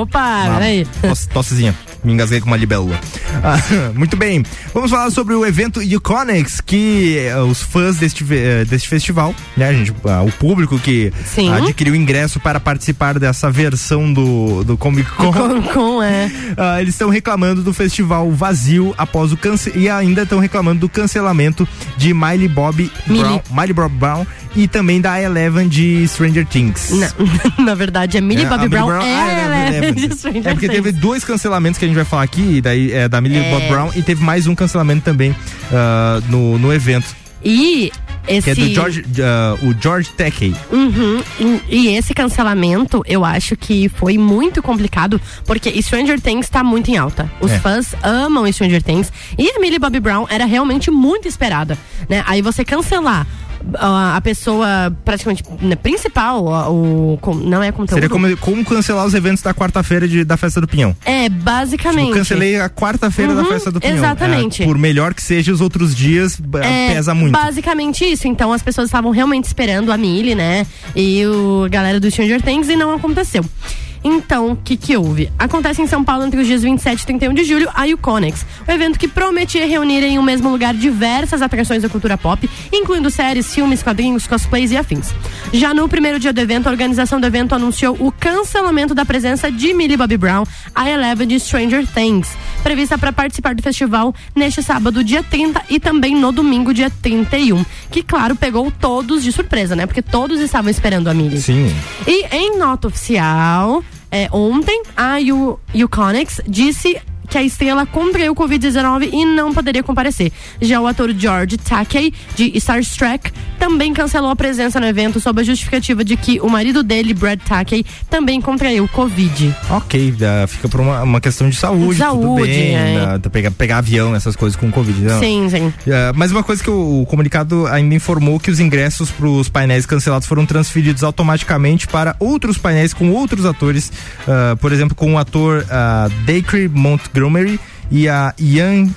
Opa, peraí. Tosse, tossezinha. Me engasguei com uma libélula. Ah, muito bem. Vamos falar sobre o evento Uconix, que eh, os fãs deste, eh, deste festival, né, gente, ah, o público que Sim. adquiriu ingresso para participar dessa versão do, do Comic Con. Comic Con, é. Ah, eles estão reclamando do festival vazio após o cance e ainda estão reclamando do cancelamento de Miley Bob Brown, Miley Bob Brown e também da Eleven de Stranger Things. Na, na verdade, é Millie É, Millie Brown, Brown- é, ah, é, Stranger É porque teve dois cancelamentos que a gente vai falar aqui, daí é da Millie É. Bob Brown e teve mais um cancelamento também ah, no, no evento. E esse... Que é do George, ah, o George Takei. Uhum. E, e esse cancelamento, eu acho que foi muito complicado, porque Stranger Things tá muito em alta. Os É. fãs amam Stranger Things. E a Millie Bobby Brown era realmente muito esperada, né? Aí você cancelar a pessoa praticamente né, principal, o, com- não é conteúdo. Seria como, como cancelar os eventos da quarta-feira da festa do Pinhão. É, basicamente. Tipo, cancelei a quarta-feira da Uhum, festa do Pinhão. exatamente. É, por melhor que seja, os outros dias b- É, pesa muito. Basicamente isso. Então as pessoas estavam realmente esperando a Millie, né? E o a galera do Stranger Things e não aconteceu. Então, o que que houve? Acontece em São Paulo entre os dias 27 e 31 de julho a Uconix, o evento que prometia reunir em um mesmo lugar diversas atrações da cultura pop, incluindo séries, filmes, quadrinhos, cosplays e afins. Já no primeiro dia do evento, a organização do evento anunciou o cancelamento da presença de Millie Bobby Brown, a Eleven de Stranger Things, prevista para participar do festival neste sábado, dia 30, e também no domingo, dia 31. Que, claro, pegou todos de surpresa, né? Porque todos estavam esperando a Millie. Sim. E em nota oficial, é, ontem, a U- Uconix disse que a estrela contraiu o Covid-19 e não poderia comparecer. Já o ator George Takei, de Star Trek, também cancelou a presença no evento sob a justificativa de que o marido dele, Brad Takei, também contraiu Covid. Ok, fica por uma, uma questão de saúde, tudo Saúde, bem. é. pegar, pegar avião, essas coisas com Covid. não. Sim, sim. É, mas uma coisa que o, o comunicado ainda informou que os ingressos para os painéis cancelados foram transferidos automaticamente para outros painéis com outros atores, ah, por exemplo, com o ator uh, Dacre Montgomery e a Ian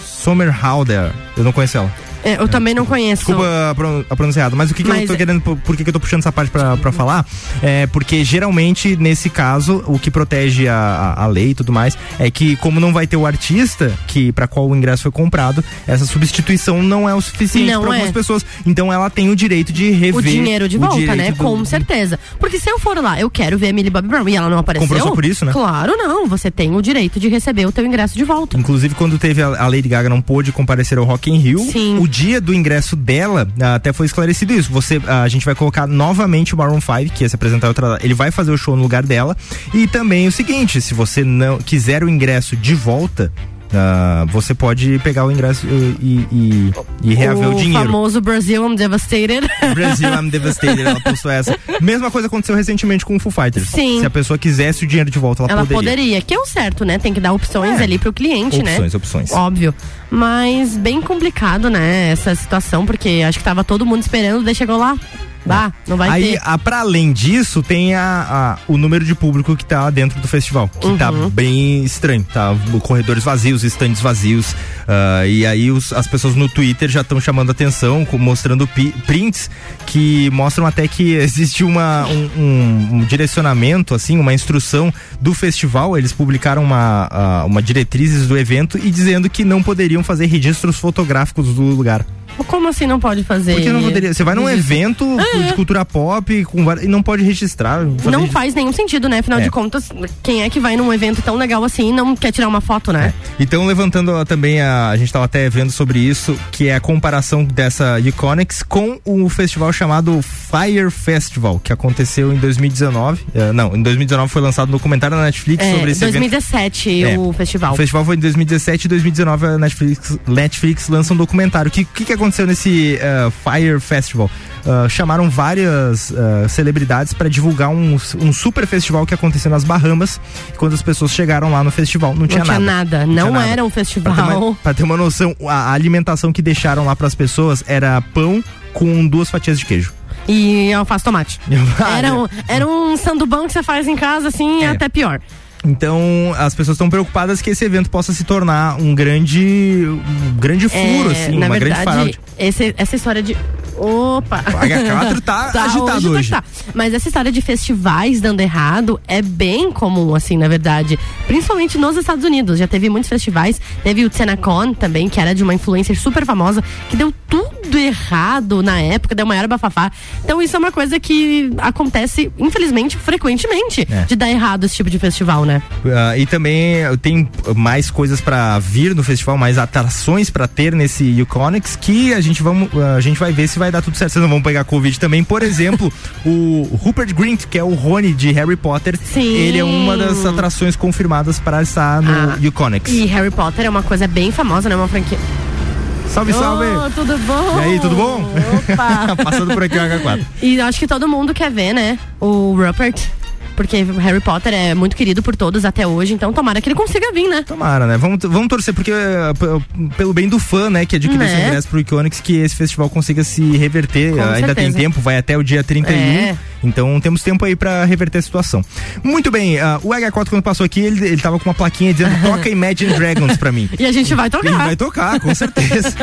Somerhalder. Eu não conheço ela. É, eu também não conheço. Desculpa a, pro- a pronúncia errada, mas o que, que eu tô é- querendo, por que, que eu tô puxando essa parte pra, pra falar? É porque geralmente, nesse caso, o que protege a, a, lei e tudo mais é que, como não vai ter o artista que para qual o ingresso foi comprado, essa substituição não é o suficiente para é. algumas pessoas. Então ela tem o direito de rever o dinheiro de o volta, né? do- Com certeza. Porque se eu for lá, eu quero ver a Millie Bobby Brown e ela não apareceu. Comprou só por isso, né? Claro, não. Você tem o direito de receber o teu ingresso de volta. Inclusive, quando teve a, a Lady Gaga não pôde comparecer ao Rock in Rio, Sim. o dia do ingresso dela, ah, até foi esclarecido isso. Você, ah, a gente vai colocar novamente o Maroon 5, que ia se apresentar outra. Ele vai fazer o show no lugar dela. E também o seguinte: se você não quiser o ingresso de volta. Ah, você pode pegar o ingresso e, e, e- reaver o, o dinheiro. famoso Brasil I'm Devastated. Brasil, I'm devastated. Ela postou essa. Mesma coisa aconteceu recentemente com o Foo Fighters. Sim. Se a pessoa quisesse o dinheiro de volta, ela, Ela poderia. poderia. que é o certo, né? Tem que dar opções ali pro cliente, né? Opções, opções. Óbvio. Mas bem complicado, né, essa situação, porque acho que tava todo mundo esperando, daí chegou lá. Bah, não vai Aí, ter. a, pra além disso, tem a, a- o número de público que tá dentro do festival, que tá Uhum. bem estranho, tá? Corredores vazios, estandes vazios, ah, e aí os- as pessoas no Twitter já estão chamando atenção, com- mostrando prints que mostram até que existe uma, um, um- um direcionamento, assim, uma instrução do festival, eles publicaram uma, ah, uma diretrizes do evento e dizendo que não poderiam fazer registros fotográficos do lugar. Como assim não pode fazer? Porque não poderia. Você vai num evento É. de cultura pop com var- e não pode registrar. Não registro. faz nenhum sentido, né? Afinal É. de contas, quem é que vai num evento tão legal assim e não quer tirar uma foto, né? Então, levantando também a. A gente estava até vendo sobre isso, que é a comparação dessa Iconics com o festival chamado Fire Festival, que aconteceu em 2019. Eh, não, em 2019 foi lançado um documentário na Netflix É, sobre esse evento. 2017 É. o festival. O festival foi em 2017 e 2019 a Netflix, Netflix lança um documentário. O que, que, que aconteceu nesse eh, Fire Festival? Ah, chamaram várias ah, celebridades para divulgar um, um super festival que aconteceu nas Bahamas. Quando as pessoas chegaram lá no festival, não, tinha, nada. Não, tinha nada. era um Pra ter, festival. uma, pra ter uma noção, a a alimentação que deixaram lá para as pessoas era pão com duas fatias de queijo. E alface tomate. Ah, Era um, era um sandubão que você faz em casa, assim, É. até pior. Então, as pessoas estão preocupadas que esse evento possa se tornar um grande um grande furo, É, assim, uma grande verdade, fraude. esse- essa história de. Opa! O H4 tá agitado hoje. tá. Mas essa história de festivais dando errado é bem comum, assim, na verdade. Principalmente nos Estados Unidos. Já teve muitos festivais. Teve o Tsenacon também, que era de uma influencer super famosa, que deu tudo errado na época, deu maior bafafá. Então isso é uma coisa que acontece, infelizmente, frequentemente, É. de dar errado esse tipo de festival, né? Ah, e também tem mais coisas pra vir no festival, mais atrações pra ter nesse Iconics que a gente vamos a gente vai ver se vai dar tudo certo. Vocês não vão pegar Covid também. Por exemplo, o Rupert Grint, que é o Rony de Harry Potter, ele é uma das atrações confirmadas para estar no Ah, Iconics. E Harry Potter é uma coisa bem famosa, né? Uma franquia. Salve, salve! Oh, tudo bom? E aí, tudo bom? Opa! Passando por aqui o H4. E acho que todo mundo quer ver, né? O Rupert. Porque Harry Potter é muito querido por todos até hoje, então tomara que ele consiga vir, né? Tomara, né? Vamos, vamos torcer, porque p- pelo bem do fã, né, que adquiriu Né? esse ingresso pro Iconics, que esse festival consiga se reverter. Com Ah, Ainda tem certeza. tempo, vai até o dia 31. É. Então temos tempo aí pra reverter a situação. Muito bem, ah, o H4 quando passou aqui, ele, ele tava com uma plaquinha dizendo toca Imagine Dragons pra mim. E a gente vai tocar. vai tocar, com certeza.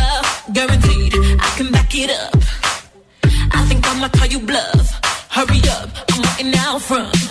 I call you bluff. Hurry up, I'm waiting out front.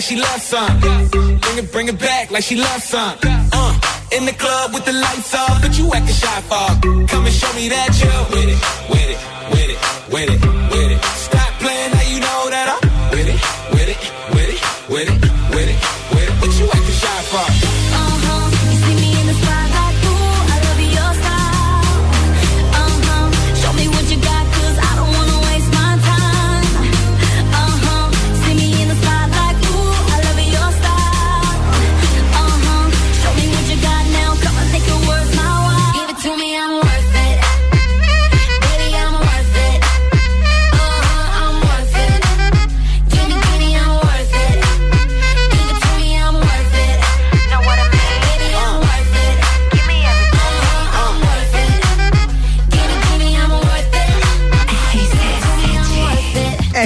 Like she loves some. Bring it, bring it back like she loves some. Uh, in the club with the lights off, but you acting shy for. Come and show me that it, with it, with it, with it, with it.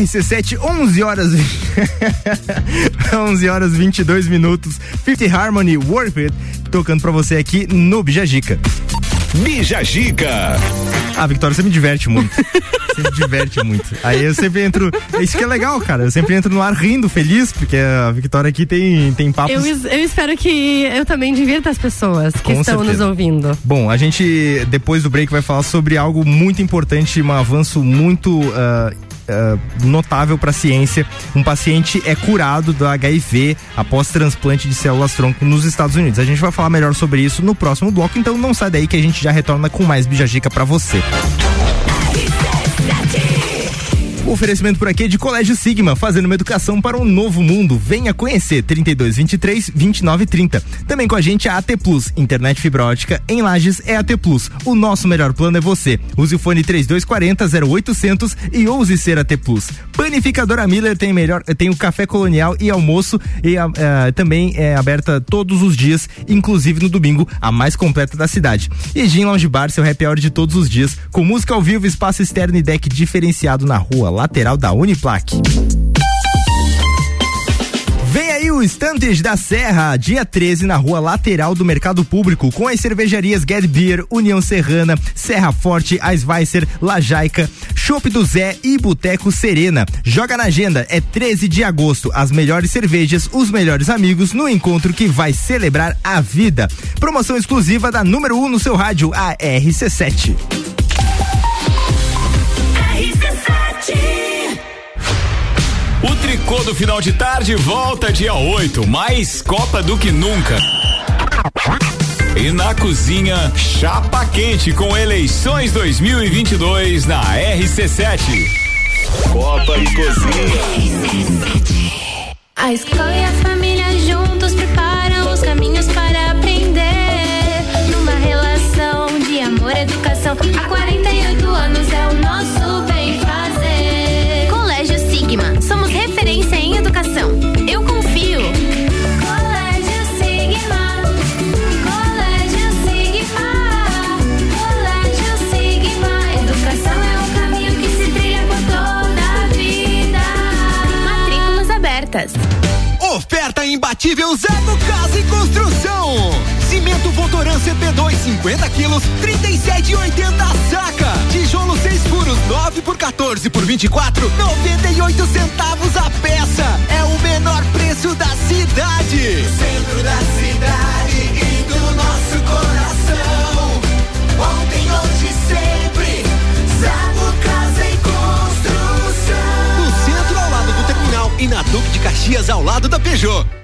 RC7, 11 horas. 11 horas 22 minutos. 50 Harmony, Worth It, tocando pra você aqui no Bijagica. Bija Gica. Ah, Victoria, você me diverte muito. você me diverte muito. Aí eu sempre entro. Isso que é legal, cara. Eu sempre entro no ar rindo, feliz, porque a Victoria aqui tem, tem papos. Eu, eu espero que eu também divirta as pessoas que Com estão certeza. nos ouvindo. Bom, a gente, depois do break, vai falar sobre algo muito importante, um avanço muito ah, ah, notável para a ciência. Um paciente é curado do HIV após transplante de células-tronco nos Estados Unidos. A gente vai falar melhor sobre isso no próximo bloco, então não sai daí que a gente já retorna com mais Bijagica para você. Oferecimento por aqui é de Colégio Sigma, fazendo uma educação para um novo mundo. Venha conhecer 3223 2930. Também com a gente a AT Plus, internet fibra ótica em Lages é AT Plus. O nosso melhor plano é você. Use o fone 3240 0800 e ouse ser AT Plus. Panificadora Miller tem melhor, tem o café colonial e almoço e ah, também é aberta todos os dias, inclusive no domingo, a mais completa da cidade. E Gin Lounge Bar, seu happy hour de todos os dias, com música ao vivo, espaço externo e deck diferenciado na rua lateral da Uniplaque. Vem aí o Estantes da Serra, dia 13, na rua lateral do Mercado Público, com as cervejarias Get Beer, União Serrana, Serra Forte, Eisweiser, Lajaica, Chopp do Zé e Boteco Serena. Joga na agenda, é 13 de agosto. As melhores cervejas, os melhores amigos, no encontro que vai celebrar a vida. Promoção exclusiva da número 1 um no seu rádio, a RC7. O tricô do final de tarde volta dia 8, mais Copa do que nunca. E na cozinha, chapa quente com eleições 2022 na RC7. Copa e cozinha. A escola e a família juntos preparam os caminhos para aprender. Numa relação de amor e educação, há 48 Imbatível Zago Casa e Construção. Cimento Votoran CP2 50 quilos, 37,80 a saca. Tijolo 6 furos, 9 por 14 por 24, 98 centavos a peça. É o menor preço da cidade. Centro da cidade e do nosso coração. Ontem, hoje, sempre. Zago Casa e Construção. No centro, ao lado do terminal e na Duque de Caxias, ao lado da Peugeot.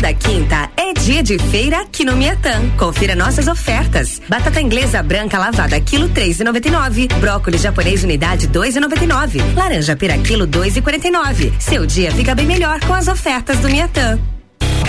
Toda quinta é dia de feira aqui no Miatã. Confira nossas ofertas. Batata inglesa branca lavada quilo três e noventa e nove. Brócolis japonês unidade dois e noventa e nove. Laranja pera quilo dois e quarenta e nove. Seu dia fica bem melhor com as ofertas do Miatã.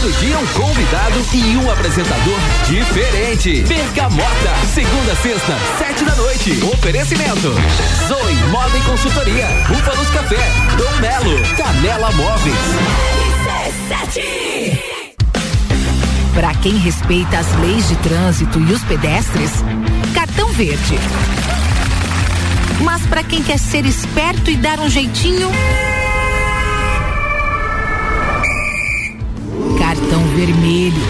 Todo dia um convidado e um apresentador diferente. Bergamota, segunda sexta, sete da noite. Oferecimento. Zoe Moda e Consultoria. Búfalos Café. Dom Melo. Canela Móveis. Para quem respeita as leis de trânsito e os pedestres, cartão verde. Mas para quem quer ser esperto e dar um jeitinho, cartão vermelho.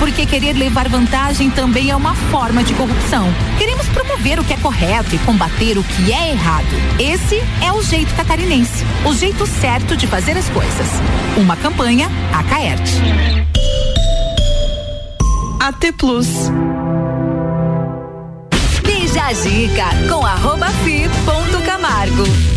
Porque querer levar vantagem também é uma forma de corrupção. Queremos promover o que é correto e combater o que é errado. Esse é o jeito catarinense, o jeito certo de fazer as coisas. Uma campanha Acaerte. AT Plus. Bija Zica com arroba fi ponto Camargo.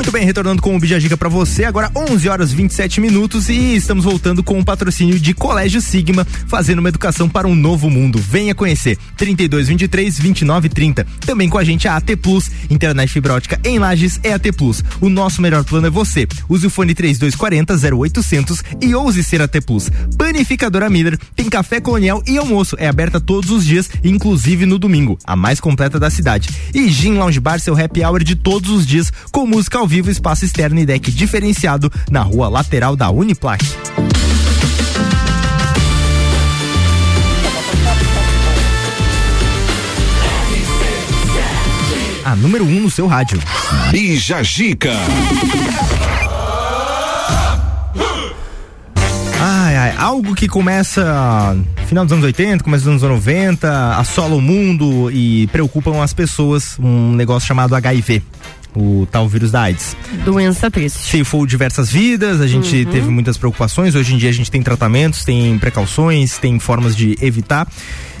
Muito bem, retornando com o Bijagica para você, agora 11 horas 27 minutos e estamos voltando com o patrocínio de Colégio Sigma, fazendo uma educação para um novo mundo. Venha conhecer. 32 23 29 30. Também com a gente a AT Plus, internet fibra ótica em Lages é AT Plus. O nosso melhor plano é você. Use o fone 3240 0800 e ouse ser AT Plus. Panificadora Miller tem café colonial e almoço. É aberta todos os dias, inclusive no domingo, a mais completa da cidade. E Gin Lounge Bar, seu happy hour de todos os dias, com música ao vivo, espaço externo e deck diferenciado na rua lateral da Uniplac. A número 1 um no seu rádio. Bija Gica. Ai, ai, algo que começa final dos anos 80, começa dos anos 90, assola o mundo e preocupam as pessoas, um negócio chamado HIV. O tal vírus da AIDS. Doença triste. Ceifou diversas vidas, a gente Uhum. teve muitas preocupações. Hoje em dia a gente tem tratamentos, tem precauções, tem formas de evitar.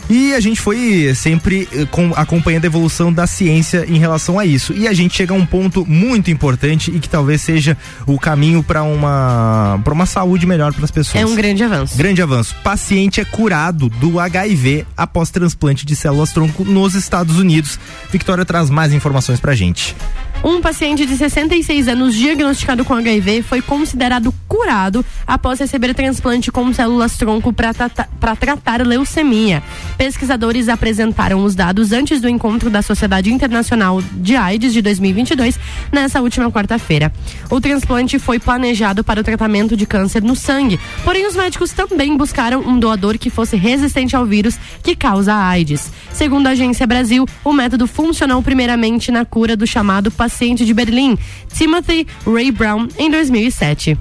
E a gente foi sempre eh, com, acompanhando a evolução da ciência em relação a isso. E a gente chega a um ponto muito importante e que talvez seja o caminho para uma, pra uma saúde melhor para as pessoas. É um grande avanço. Grande avanço. Paciente é curado do HIV após transplante de células tronco nos Estados Unidos. Victoria traz mais informações pra gente. Um paciente de 66 anos diagnosticado com HIV foi considerado curado após receber transplante com células tronco para tratar leucemia. Pesquisadores apresentaram os dados antes do encontro da Sociedade Internacional de AIDS de 2022, nessa última quarta-feira. O transplante foi planejado para o tratamento de câncer no sangue, porém os médicos também buscaram um doador que fosse resistente ao vírus que causa AIDS. Segundo a Agência Brasil, o método funcionou primeiramente na cura do chamado paciente de Berlim, Timothy Ray Brown, em 2007.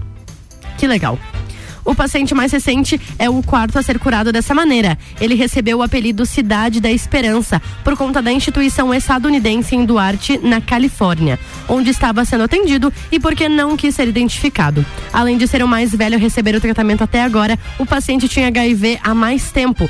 Que legal. O paciente mais recente é o quarto a ser curado dessa maneira. Ele recebeu o apelido Cidade da Esperança por conta da instituição estadunidense em Duarte, na Califórnia, onde estava sendo atendido e porque não quis ser identificado. Além de ser o mais velho a receber o tratamento até agora, o paciente tinha HIV há mais tempo.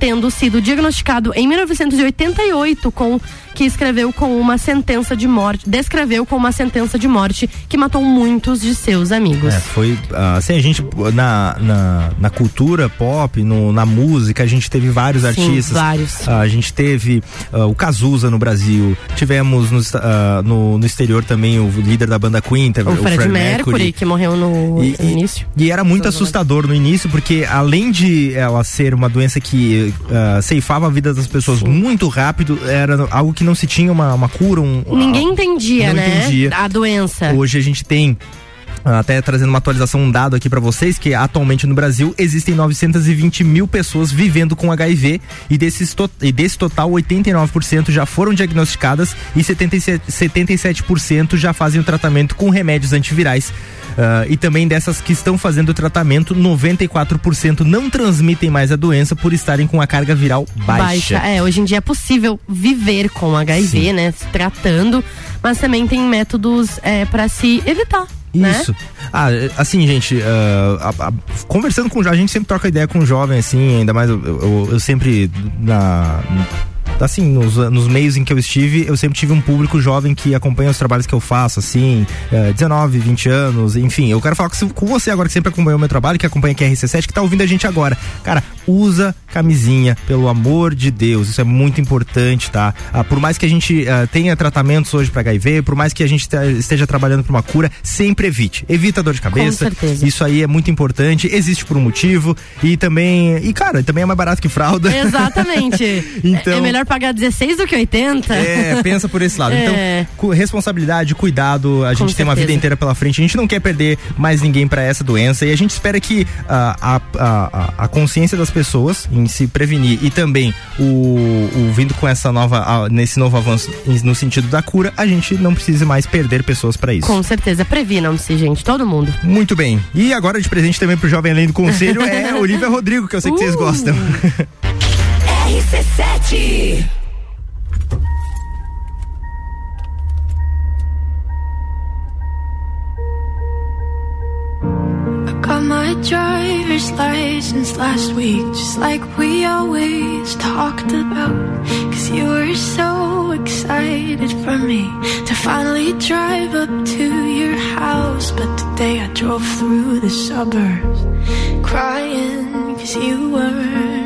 Tendo sido diagnosticado em 1988 com que escreveu com uma sentença de morte, descreveu com uma sentença de morte que matou muitos de seus amigos. É, foi ah, assim, a gente na, na, na cultura pop, no, na música, a gente teve vários Sim, artistas. vários. Ah, a gente teve ah, o Cazuza no Brasil, tivemos no, ah, no, no exterior também o líder da banda Queen, teve O Fred Mercury, que morreu no E- e- início. E era muito assustador no início, porque além de ela ser uma doença que ah, ceifava a vida das pessoas muito rápido, era algo que não se tinha uma, uma cura. Um, Ninguém entendia, não né? entendia. A doença. Hoje a gente tem até trazendo uma atualização, um dado aqui pra vocês, que atualmente no Brasil existem 920 mil pessoas vivendo com HIV e, desses to- e desse total 89% já foram diagnosticadas e 77%, 77% já fazem o tratamento com remédios antivirais. Ah, e também dessas que estão fazendo o tratamento, 94% não transmitem mais a doença por estarem com a carga viral baixa. É, hoje em dia é possível viver com HIV, Sim. né? Se tratando, mas também tem métodos é, para se evitar. Né? Isso. Ah, assim, gente, ah, a- a- conversando com a gente sempre troca ideia com o jovem, assim, ainda mais eu, eu- eu sempre na. Assim, nos, nos meios em que eu estive, eu sempre tive um público jovem que acompanha os trabalhos que eu faço, assim, eh, 19, 20 anos, enfim. Eu quero falar com, com você agora que sempre acompanhou o meu trabalho, que acompanha aqui a RC7, que tá ouvindo a gente agora. Cara, usa camisinha, pelo amor de Deus, isso é muito importante, tá? Ah, por mais que a gente ah, tenha tratamentos hoje para HIV, por mais que a gente este- esteja trabalhando por uma cura, sempre evite. Evita dor de cabeça. certeza. Isso aí é muito importante, existe por um motivo e também, e cara, também é mais barato que fralda. Exatamente. Então- É melhor pagar 16 do que 80. É, pensa por esse lado. É. Então, responsabilidade, cuidado, a gente tem uma certeza. vida inteira pela frente, a gente não quer perder mais ninguém pra essa doença e a gente espera que ah, a, a, a, consciência das pessoas em se prevenir e também o, o vindo com essa nova, nesse novo avanço no sentido da cura, a gente não precise mais perder pessoas pra isso. Com certeza. Previnam-se, gente. Todo mundo. Muito bem. E agora de presente também pro Jovem Além do Conselho é Olivia Rodrigo, que eu sei que vocês Uh! gostam. RC7. Got my driver's license last week, just like we always talked about. Cause you were so excited for me to finally drive up to your house. But today I drove through the suburbs crying cause you weren't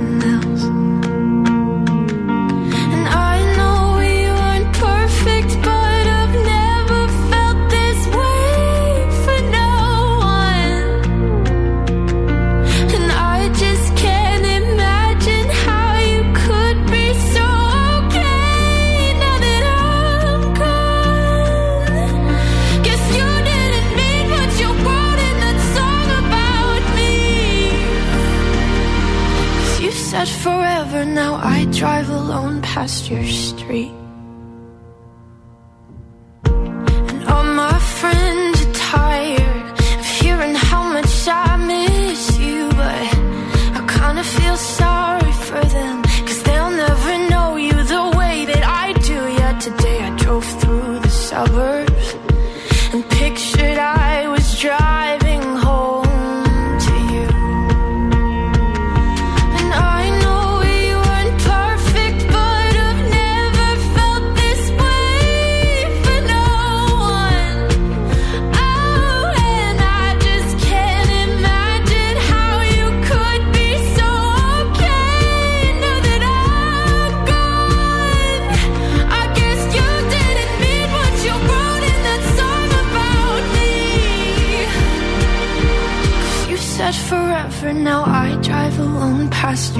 forever. Now I drive alone past your street. And all my friends are tired.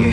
You're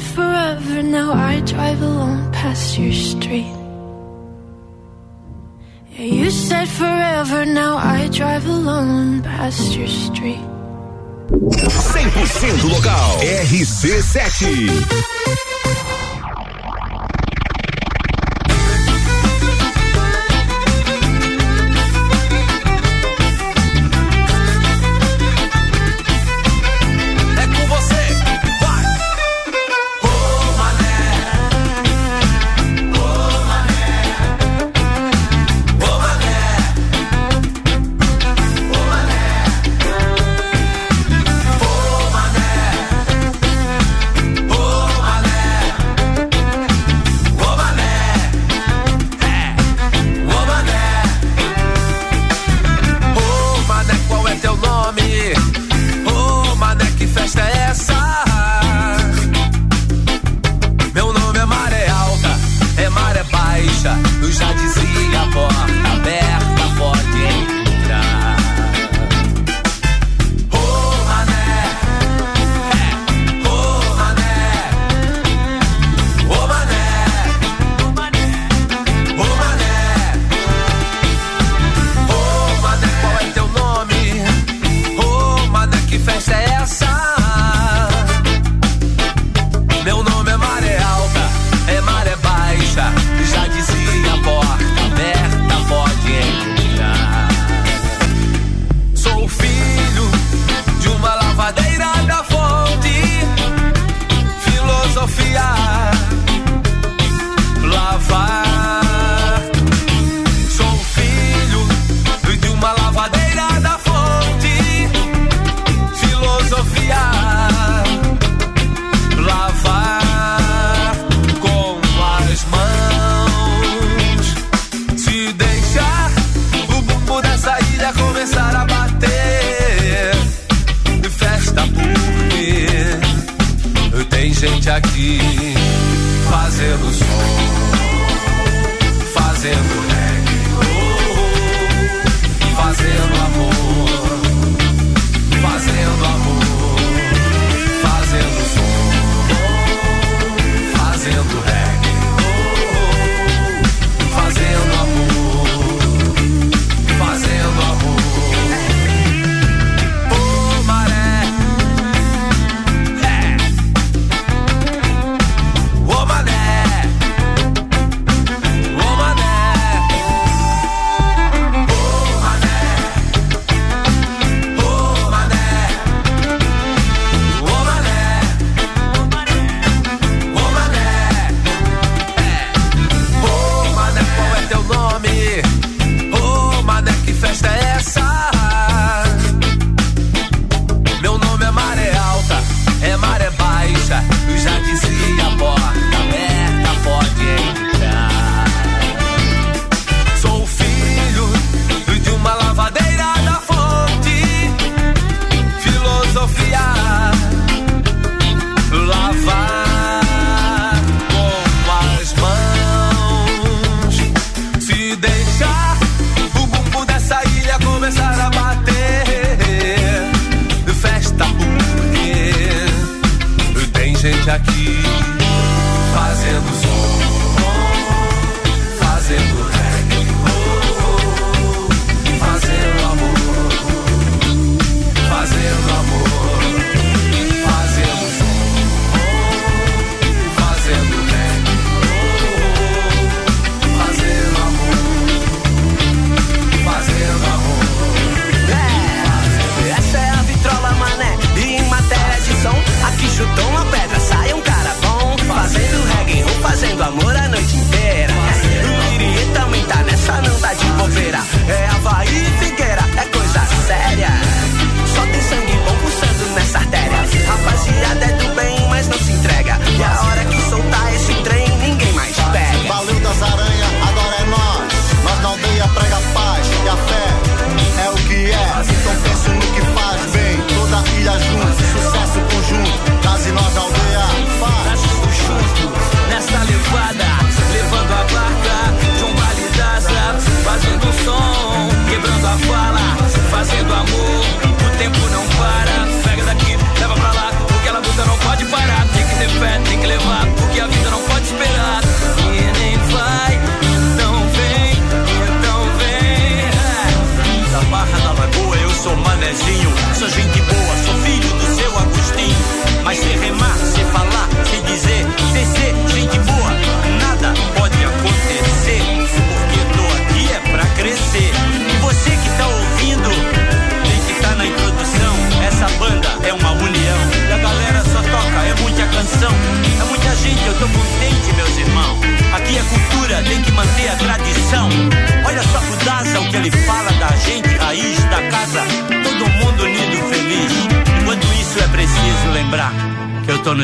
forever, now I drive alone past your street. Yeah, you said forever, now I drive alone past your street. 100% local, RC7.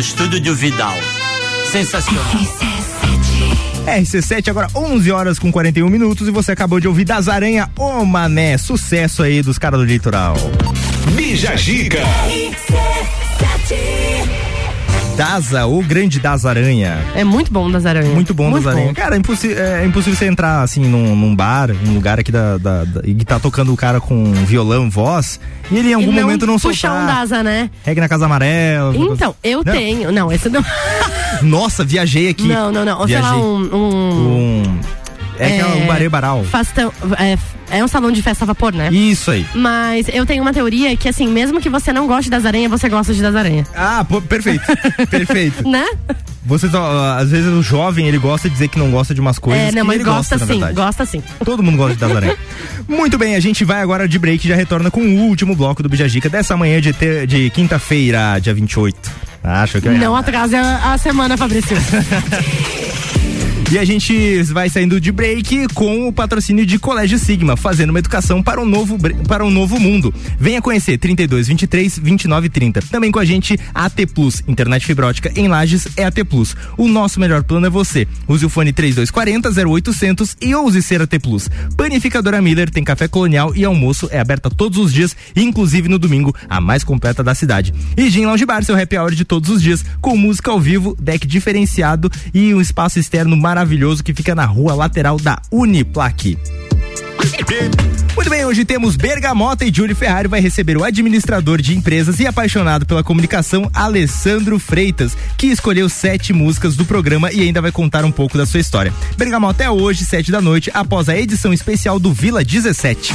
Estúdio de Vidal. Sensacional. RC7, agora 11 horas com 41 minutos e você acabou de ouvir Das Aranha, ô mané, sucesso aí dos caras do litoral. Bija Gica. Daza, o grande Das Aranha. É muito bom das aranhas. Muito bom das aranhas. Cara, é impossível, é impossível você entrar assim num, num bar, um lugar aqui da, da, da- e tá tocando o cara com violão, voz, e ele em algum não momento não puxar soltar. um Daza, né? Regue na Casa Amarela. Então, eu Não. tenho. Não, esse não. Nossa, viajei aqui. Não, não, não. Ou sei lá, Viajei. um. um Um. É, aquela- um barê baral. faz tão- é, é um salão de festa a vapor, né? Isso aí. Mas eu tenho uma teoria que, assim, mesmo que você não goste das aranhas, você gosta de das aranhas. Ah, pô, perfeito. perfeito. Né? Você só, às vezes o jovem ele gosta de dizer que não gosta de umas coisas. é, não, mas ele gosta, na sim, gosta sim. Todo mundo gosta de Das Aranha. Muito bem, a gente vai agora de break e já retorna com o último bloco do Bijagica dessa manhã de, ter- de quinta-feira, dia 28. Acho que ia Não atrase a, a semana, Fabrício. E a gente vai saindo de break com o patrocínio de Colégio Sigma, fazendo uma educação para um novo, para um novo mundo. Venha conhecer 32 23 29 30. Também com a gente AT Plus, internet fibra ótica em Lages é AT Plus. O nosso melhor plano é você. Use o fone 3240 0800 e ouse ser AT Plus. Panificadora Miller tem café colonial e almoço é aberta todos os dias, inclusive no domingo, a mais completa da cidade. E Gin Lounge Bar, seu happy hour de todos os dias, com música ao vivo, deck diferenciado e um espaço externo maravilhoso que fica na rua lateral da Uniplaque. Muito bem, hoje temos Bergamota e Júlio Ferrari vai receber o administrador de empresas e apaixonado pela comunicação, Alessandro Freitas, que escolheu sete músicas do programa e ainda vai contar um pouco da sua história. Bergamota é hoje, sete da noite, após a edição especial do Vila 17.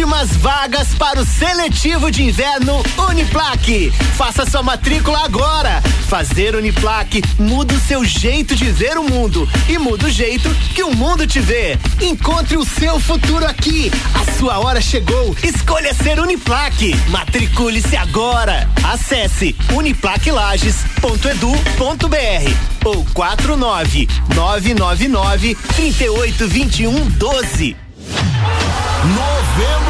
Últimas vagas para o seletivo de inverno Uniplaque. Faça sua matrícula agora. Fazer Uniplaque muda o seu jeito de ver o mundo e muda o jeito que o mundo te vê. Encontre o seu futuro aqui. A sua hora chegou. Escolha ser Uniplaque. Matricule-se agora. Acesse uniplaquelages.edu.br ou 49 999 3821 12. Novembro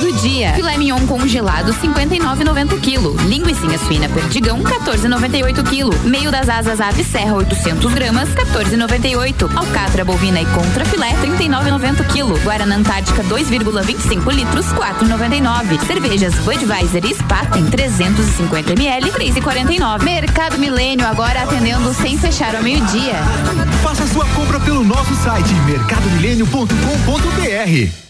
Do dia. Filé mignon congelado 59,90 kg. Linguiça suína perdigão 14,98 kg. Meio das asas ave serra 800 gramas 14,98. Alcatra bovina e contra filé 39,90 kg. Guaraná Antártica 2,25 litros 4,99. Cervejas Budweiser e Spaten 350 ml 3,49. Mercado Milênio agora atendendo sem fechar ao meio-dia. Faça sua compra pelo nosso site mercadomilênio.com.br.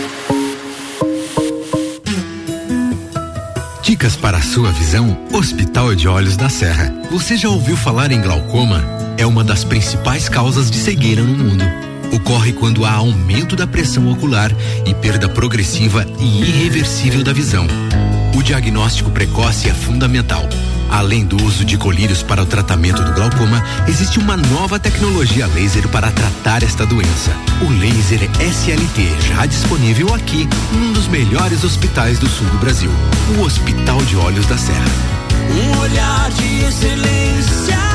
Dicas para a sua visão? Hospital de Olhos da Serra. Você já ouviu falar em glaucoma? É uma das principais causas de cegueira no mundo. Ocorre quando há aumento da pressão ocular e perda progressiva e irreversível da visão. O diagnóstico precoce é fundamental. Além do uso de colírios para o tratamento do glaucoma, existe uma nova tecnologia laser para tratar esta doença. O laser SLT, já disponível aqui, num dos melhores hospitais do sul do Brasil, o Hospital de Olhos da Serra. Um olhar de excelência.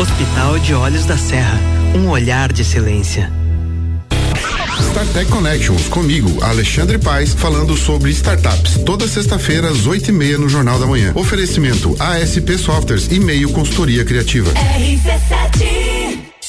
Hospital de Olhos da Serra, um olhar de excelência. StarTech Connections, comigo, Alexandre Paes, falando sobre startups. Toda sexta-feira, às oito e meia, no Jornal da Manhã. Oferecimento ASP Softwares e meio consultoria criativa.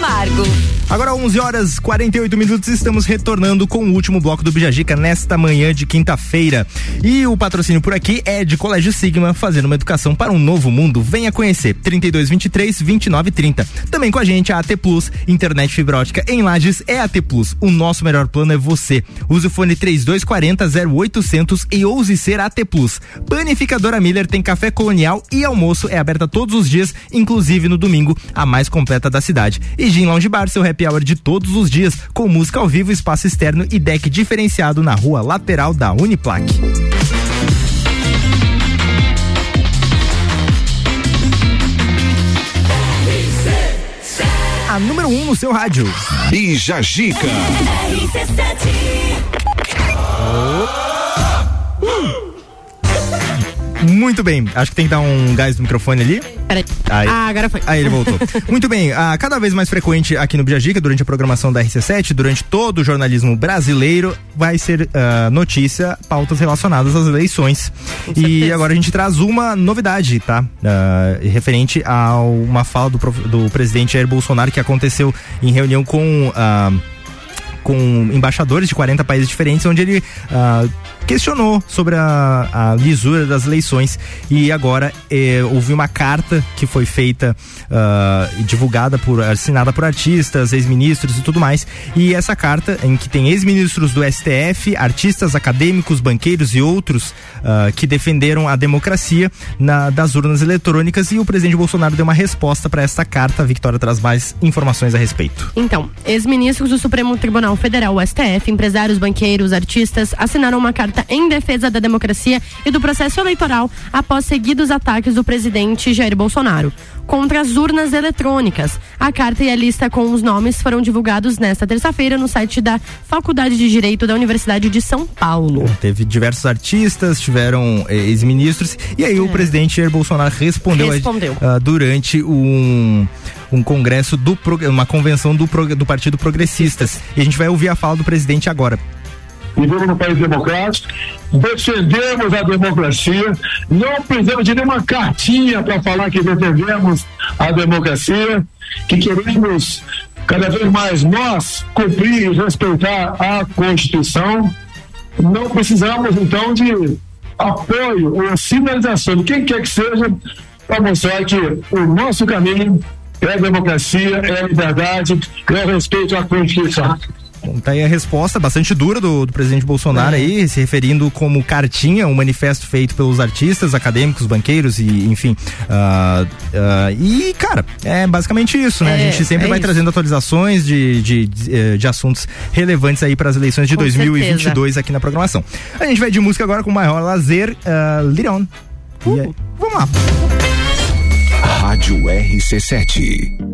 Camargo. Agora 11 horas 48 minutos, estamos retornando com o último bloco do Bijagica nesta manhã de quinta-feira. E o patrocínio por aqui é de Colégio Sigma, fazendo uma educação para um novo mundo. Venha conhecer 3223 2930. Também com a gente a AT Plus, internet fibra ótica em Lages é AT Plus. O nosso melhor plano é você. Use o fone 3240 0800 e ouse ser AT Plus. Panificadora Miller tem café colonial e almoço é aberta todos os dias, inclusive no domingo, a mais completa da cidade. E Gin Lounge Bar, seu happy hour de todos os dias, com música ao vivo, espaço externo e deck diferenciado na rua lateral da Uniplaque. A número 1 um no seu rádio. Bija Gica. Muito bem, acho que tem que dar um gás no microfone ali. Peraí. Aí. Ah, agora foi. Aí ele voltou. Muito bem, ah, cada vez mais frequente aqui no Bijagica, durante a programação da RC7, durante todo o jornalismo brasileiro, vai ser ah, notícia, pautas relacionadas às eleições. E agora a gente traz uma novidade, tá? Ah, referente a uma fala do, do presidente Jair Bolsonaro que aconteceu em reunião com. ah, com embaixadores de 40 países diferentes, onde ele ah, questionou sobre a, a lisura das eleições e agora eh, houve uma carta que foi feita ah, e divulgada por assinada por artistas, ex-ministros e tudo mais e essa carta em que tem ex-ministros do STF, artistas, acadêmicos, banqueiros e outros ah, que defenderam a democracia na- das urnas eletrônicas e o presidente Bolsonaro deu uma resposta para essa carta. A Victoria traz mais informações a respeito. Então, ex-ministros do Supremo Tribunal Federal, o STF, empresários, banqueiros, artistas, assinaram uma carta em defesa da democracia e do processo eleitoral após seguidos ataques do presidente Jair Bolsonaro contra as urnas eletrônicas. A carta e a lista com os nomes foram divulgados nesta terça-feira no site da Faculdade de Direito da Universidade de São Paulo. Teve diversos artistas, tiveram eh, ex-ministros, e aí o presidente Jair Bolsonaro respondeu, É. Respondeu. ah, durante um, um congresso do uma convenção do, do Partido Progressistas. E a gente vai ouvir a fala do presidente agora. Vivemos num país democrático, defendemos a democracia, não precisamos de nenhuma cartinha para falar que defendemos a democracia, que queremos cada vez mais nós cumprir e respeitar a Constituição. Não precisamos, então, de apoio ou sinalização de quem quer que seja para mostrar que o nosso caminho é democracia, é liberdade, é respeito à Constituição. Bom, tá aí a resposta bastante dura do, do presidente Bolsonaro É. aí, se referindo como cartinha, um manifesto feito pelos artistas, acadêmicos, banqueiros e, enfim. ah, ah, e, cara, é basicamente isso, né? É, a gente sempre é vai isso. trazendo atualizações de, de, de, eh, de assuntos relevantes aí para as eleições de Com 2022 aqui na programação. A gente vai de música agora com o maior lazer, uh, Liron. E aí, vamos lá. Rádio RC7.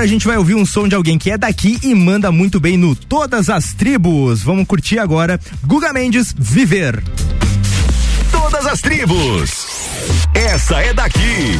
Agora a gente vai ouvir um som de alguém que é daqui e manda muito bem no Todas as Tribos. Vamos curtir agora Guga Mendes Viver. Todas as tribos. Essa é daqui.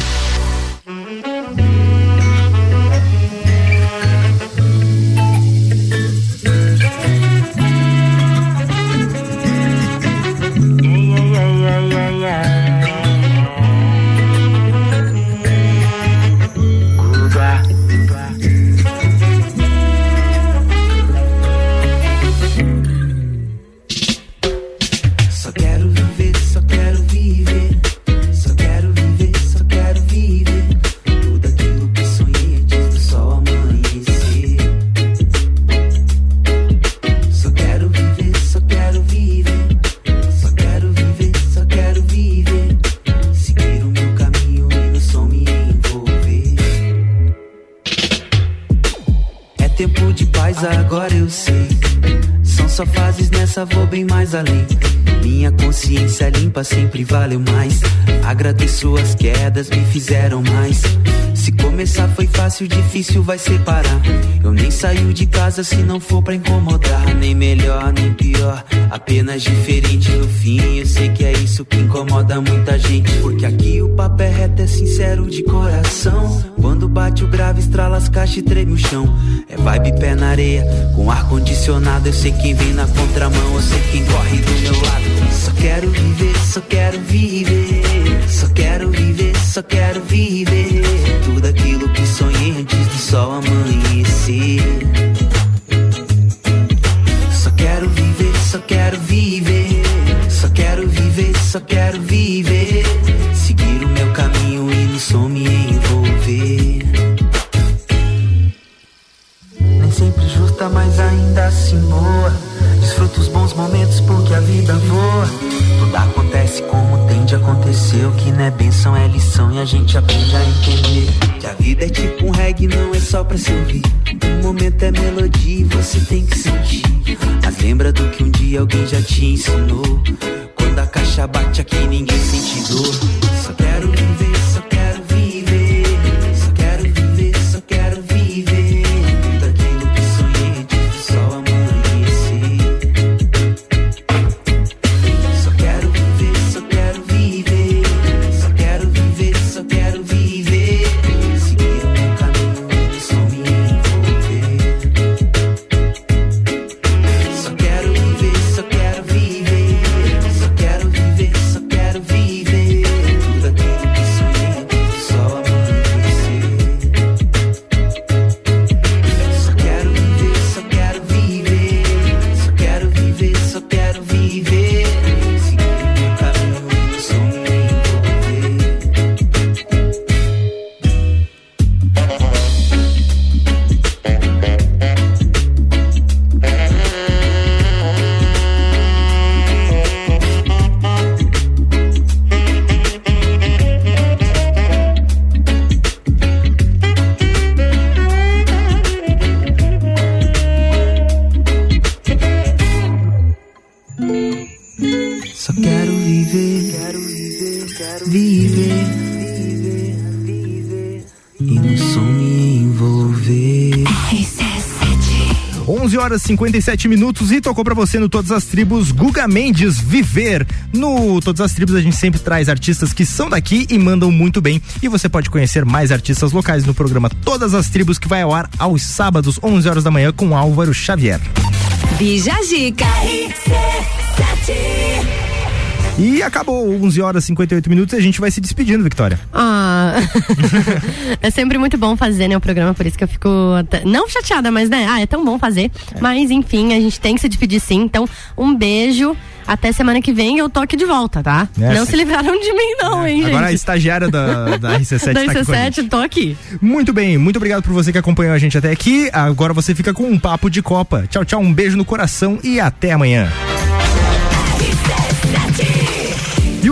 Mais além. Minha consciência limpa sempre valeu mais. Agradeço as quedas, me fizeram mais. Se começar foi fácil, difícil vai separar. Eu nem saio de casa se não for pra incomodar. Nem melhor, nem pior, apenas diferente no fim. Eu sei que é isso que incomoda muita gente. Porque aqui o papo é reto, é sincero de coração. Quando bate o grave, estrala as caixas e treme o chão. É vibe pé na areia, com ar condicionado. Eu sei quem vem na contramão, eu sei quem corre do meu lado. Só quero viver, só quero viver. Só quero viver, só quero viver. Tudo aquilo que sonhei antes do sol amanhecer. Só quero viver, só quero viver. Só quero viver, só quero viver. Seguir o meu caminho e no som me envolver. Nem sempre justa, mas ainda assim boa. Desfruta os bons momentos porque a vida voa. Tudo acontece como tem de acontecer. O que não é benção é lição e a gente aprende a entender. Que a vida é tipo um reggae, não é só pra se ouvir. Um momento é melodia e você tem que sentir. Mas lembra do que um dia alguém já te ensinou. Quando a caixa bate aqui, ninguém sente dor. Só quero viver, 57 minutos e tocou pra você no Todas as Tribos Guga Mendes Viver. No Todas as Tribos a gente sempre traz artistas que são daqui e mandam muito bem. E você pode conhecer mais artistas locais no programa Todas as Tribos que vai ao ar aos sábados, 11 horas da manhã com Álvaro Xavier. Bija Zica. E acabou 11 horas 58 minutos e a gente vai se despedindo, Victoria. Ah, é sempre muito bom fazer, né, o programa, por isso que eu fico até- não chateada, mas né, ah, é tão bom fazer. Mas enfim, a gente tem que se despedir sim. Então, um beijo. Até semana que vem eu tô aqui de volta, tá? É, não sim. se livraram de mim, não, hein, Agora a gente? estagiária da, da RC7 da tá a gente. RC7, tô aqui. Muito bem, muito obrigado por você que acompanhou a gente até aqui. Agora você fica com um papo de Copa. Tchau, tchau, um beijo no coração e até amanhã.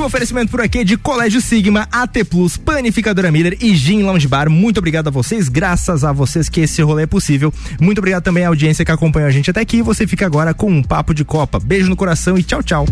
Oferecimento por aqui de Colégio Sigma, AT Plus, Panificadora Miller e Gin Lounge Bar. Muito obrigado a vocês, graças a vocês que esse rolê é possível. Muito obrigado também à audiência que acompanhou a gente até aqui. Você fica agora com um papo de Copa. Beijo no coração e tchau, tchau.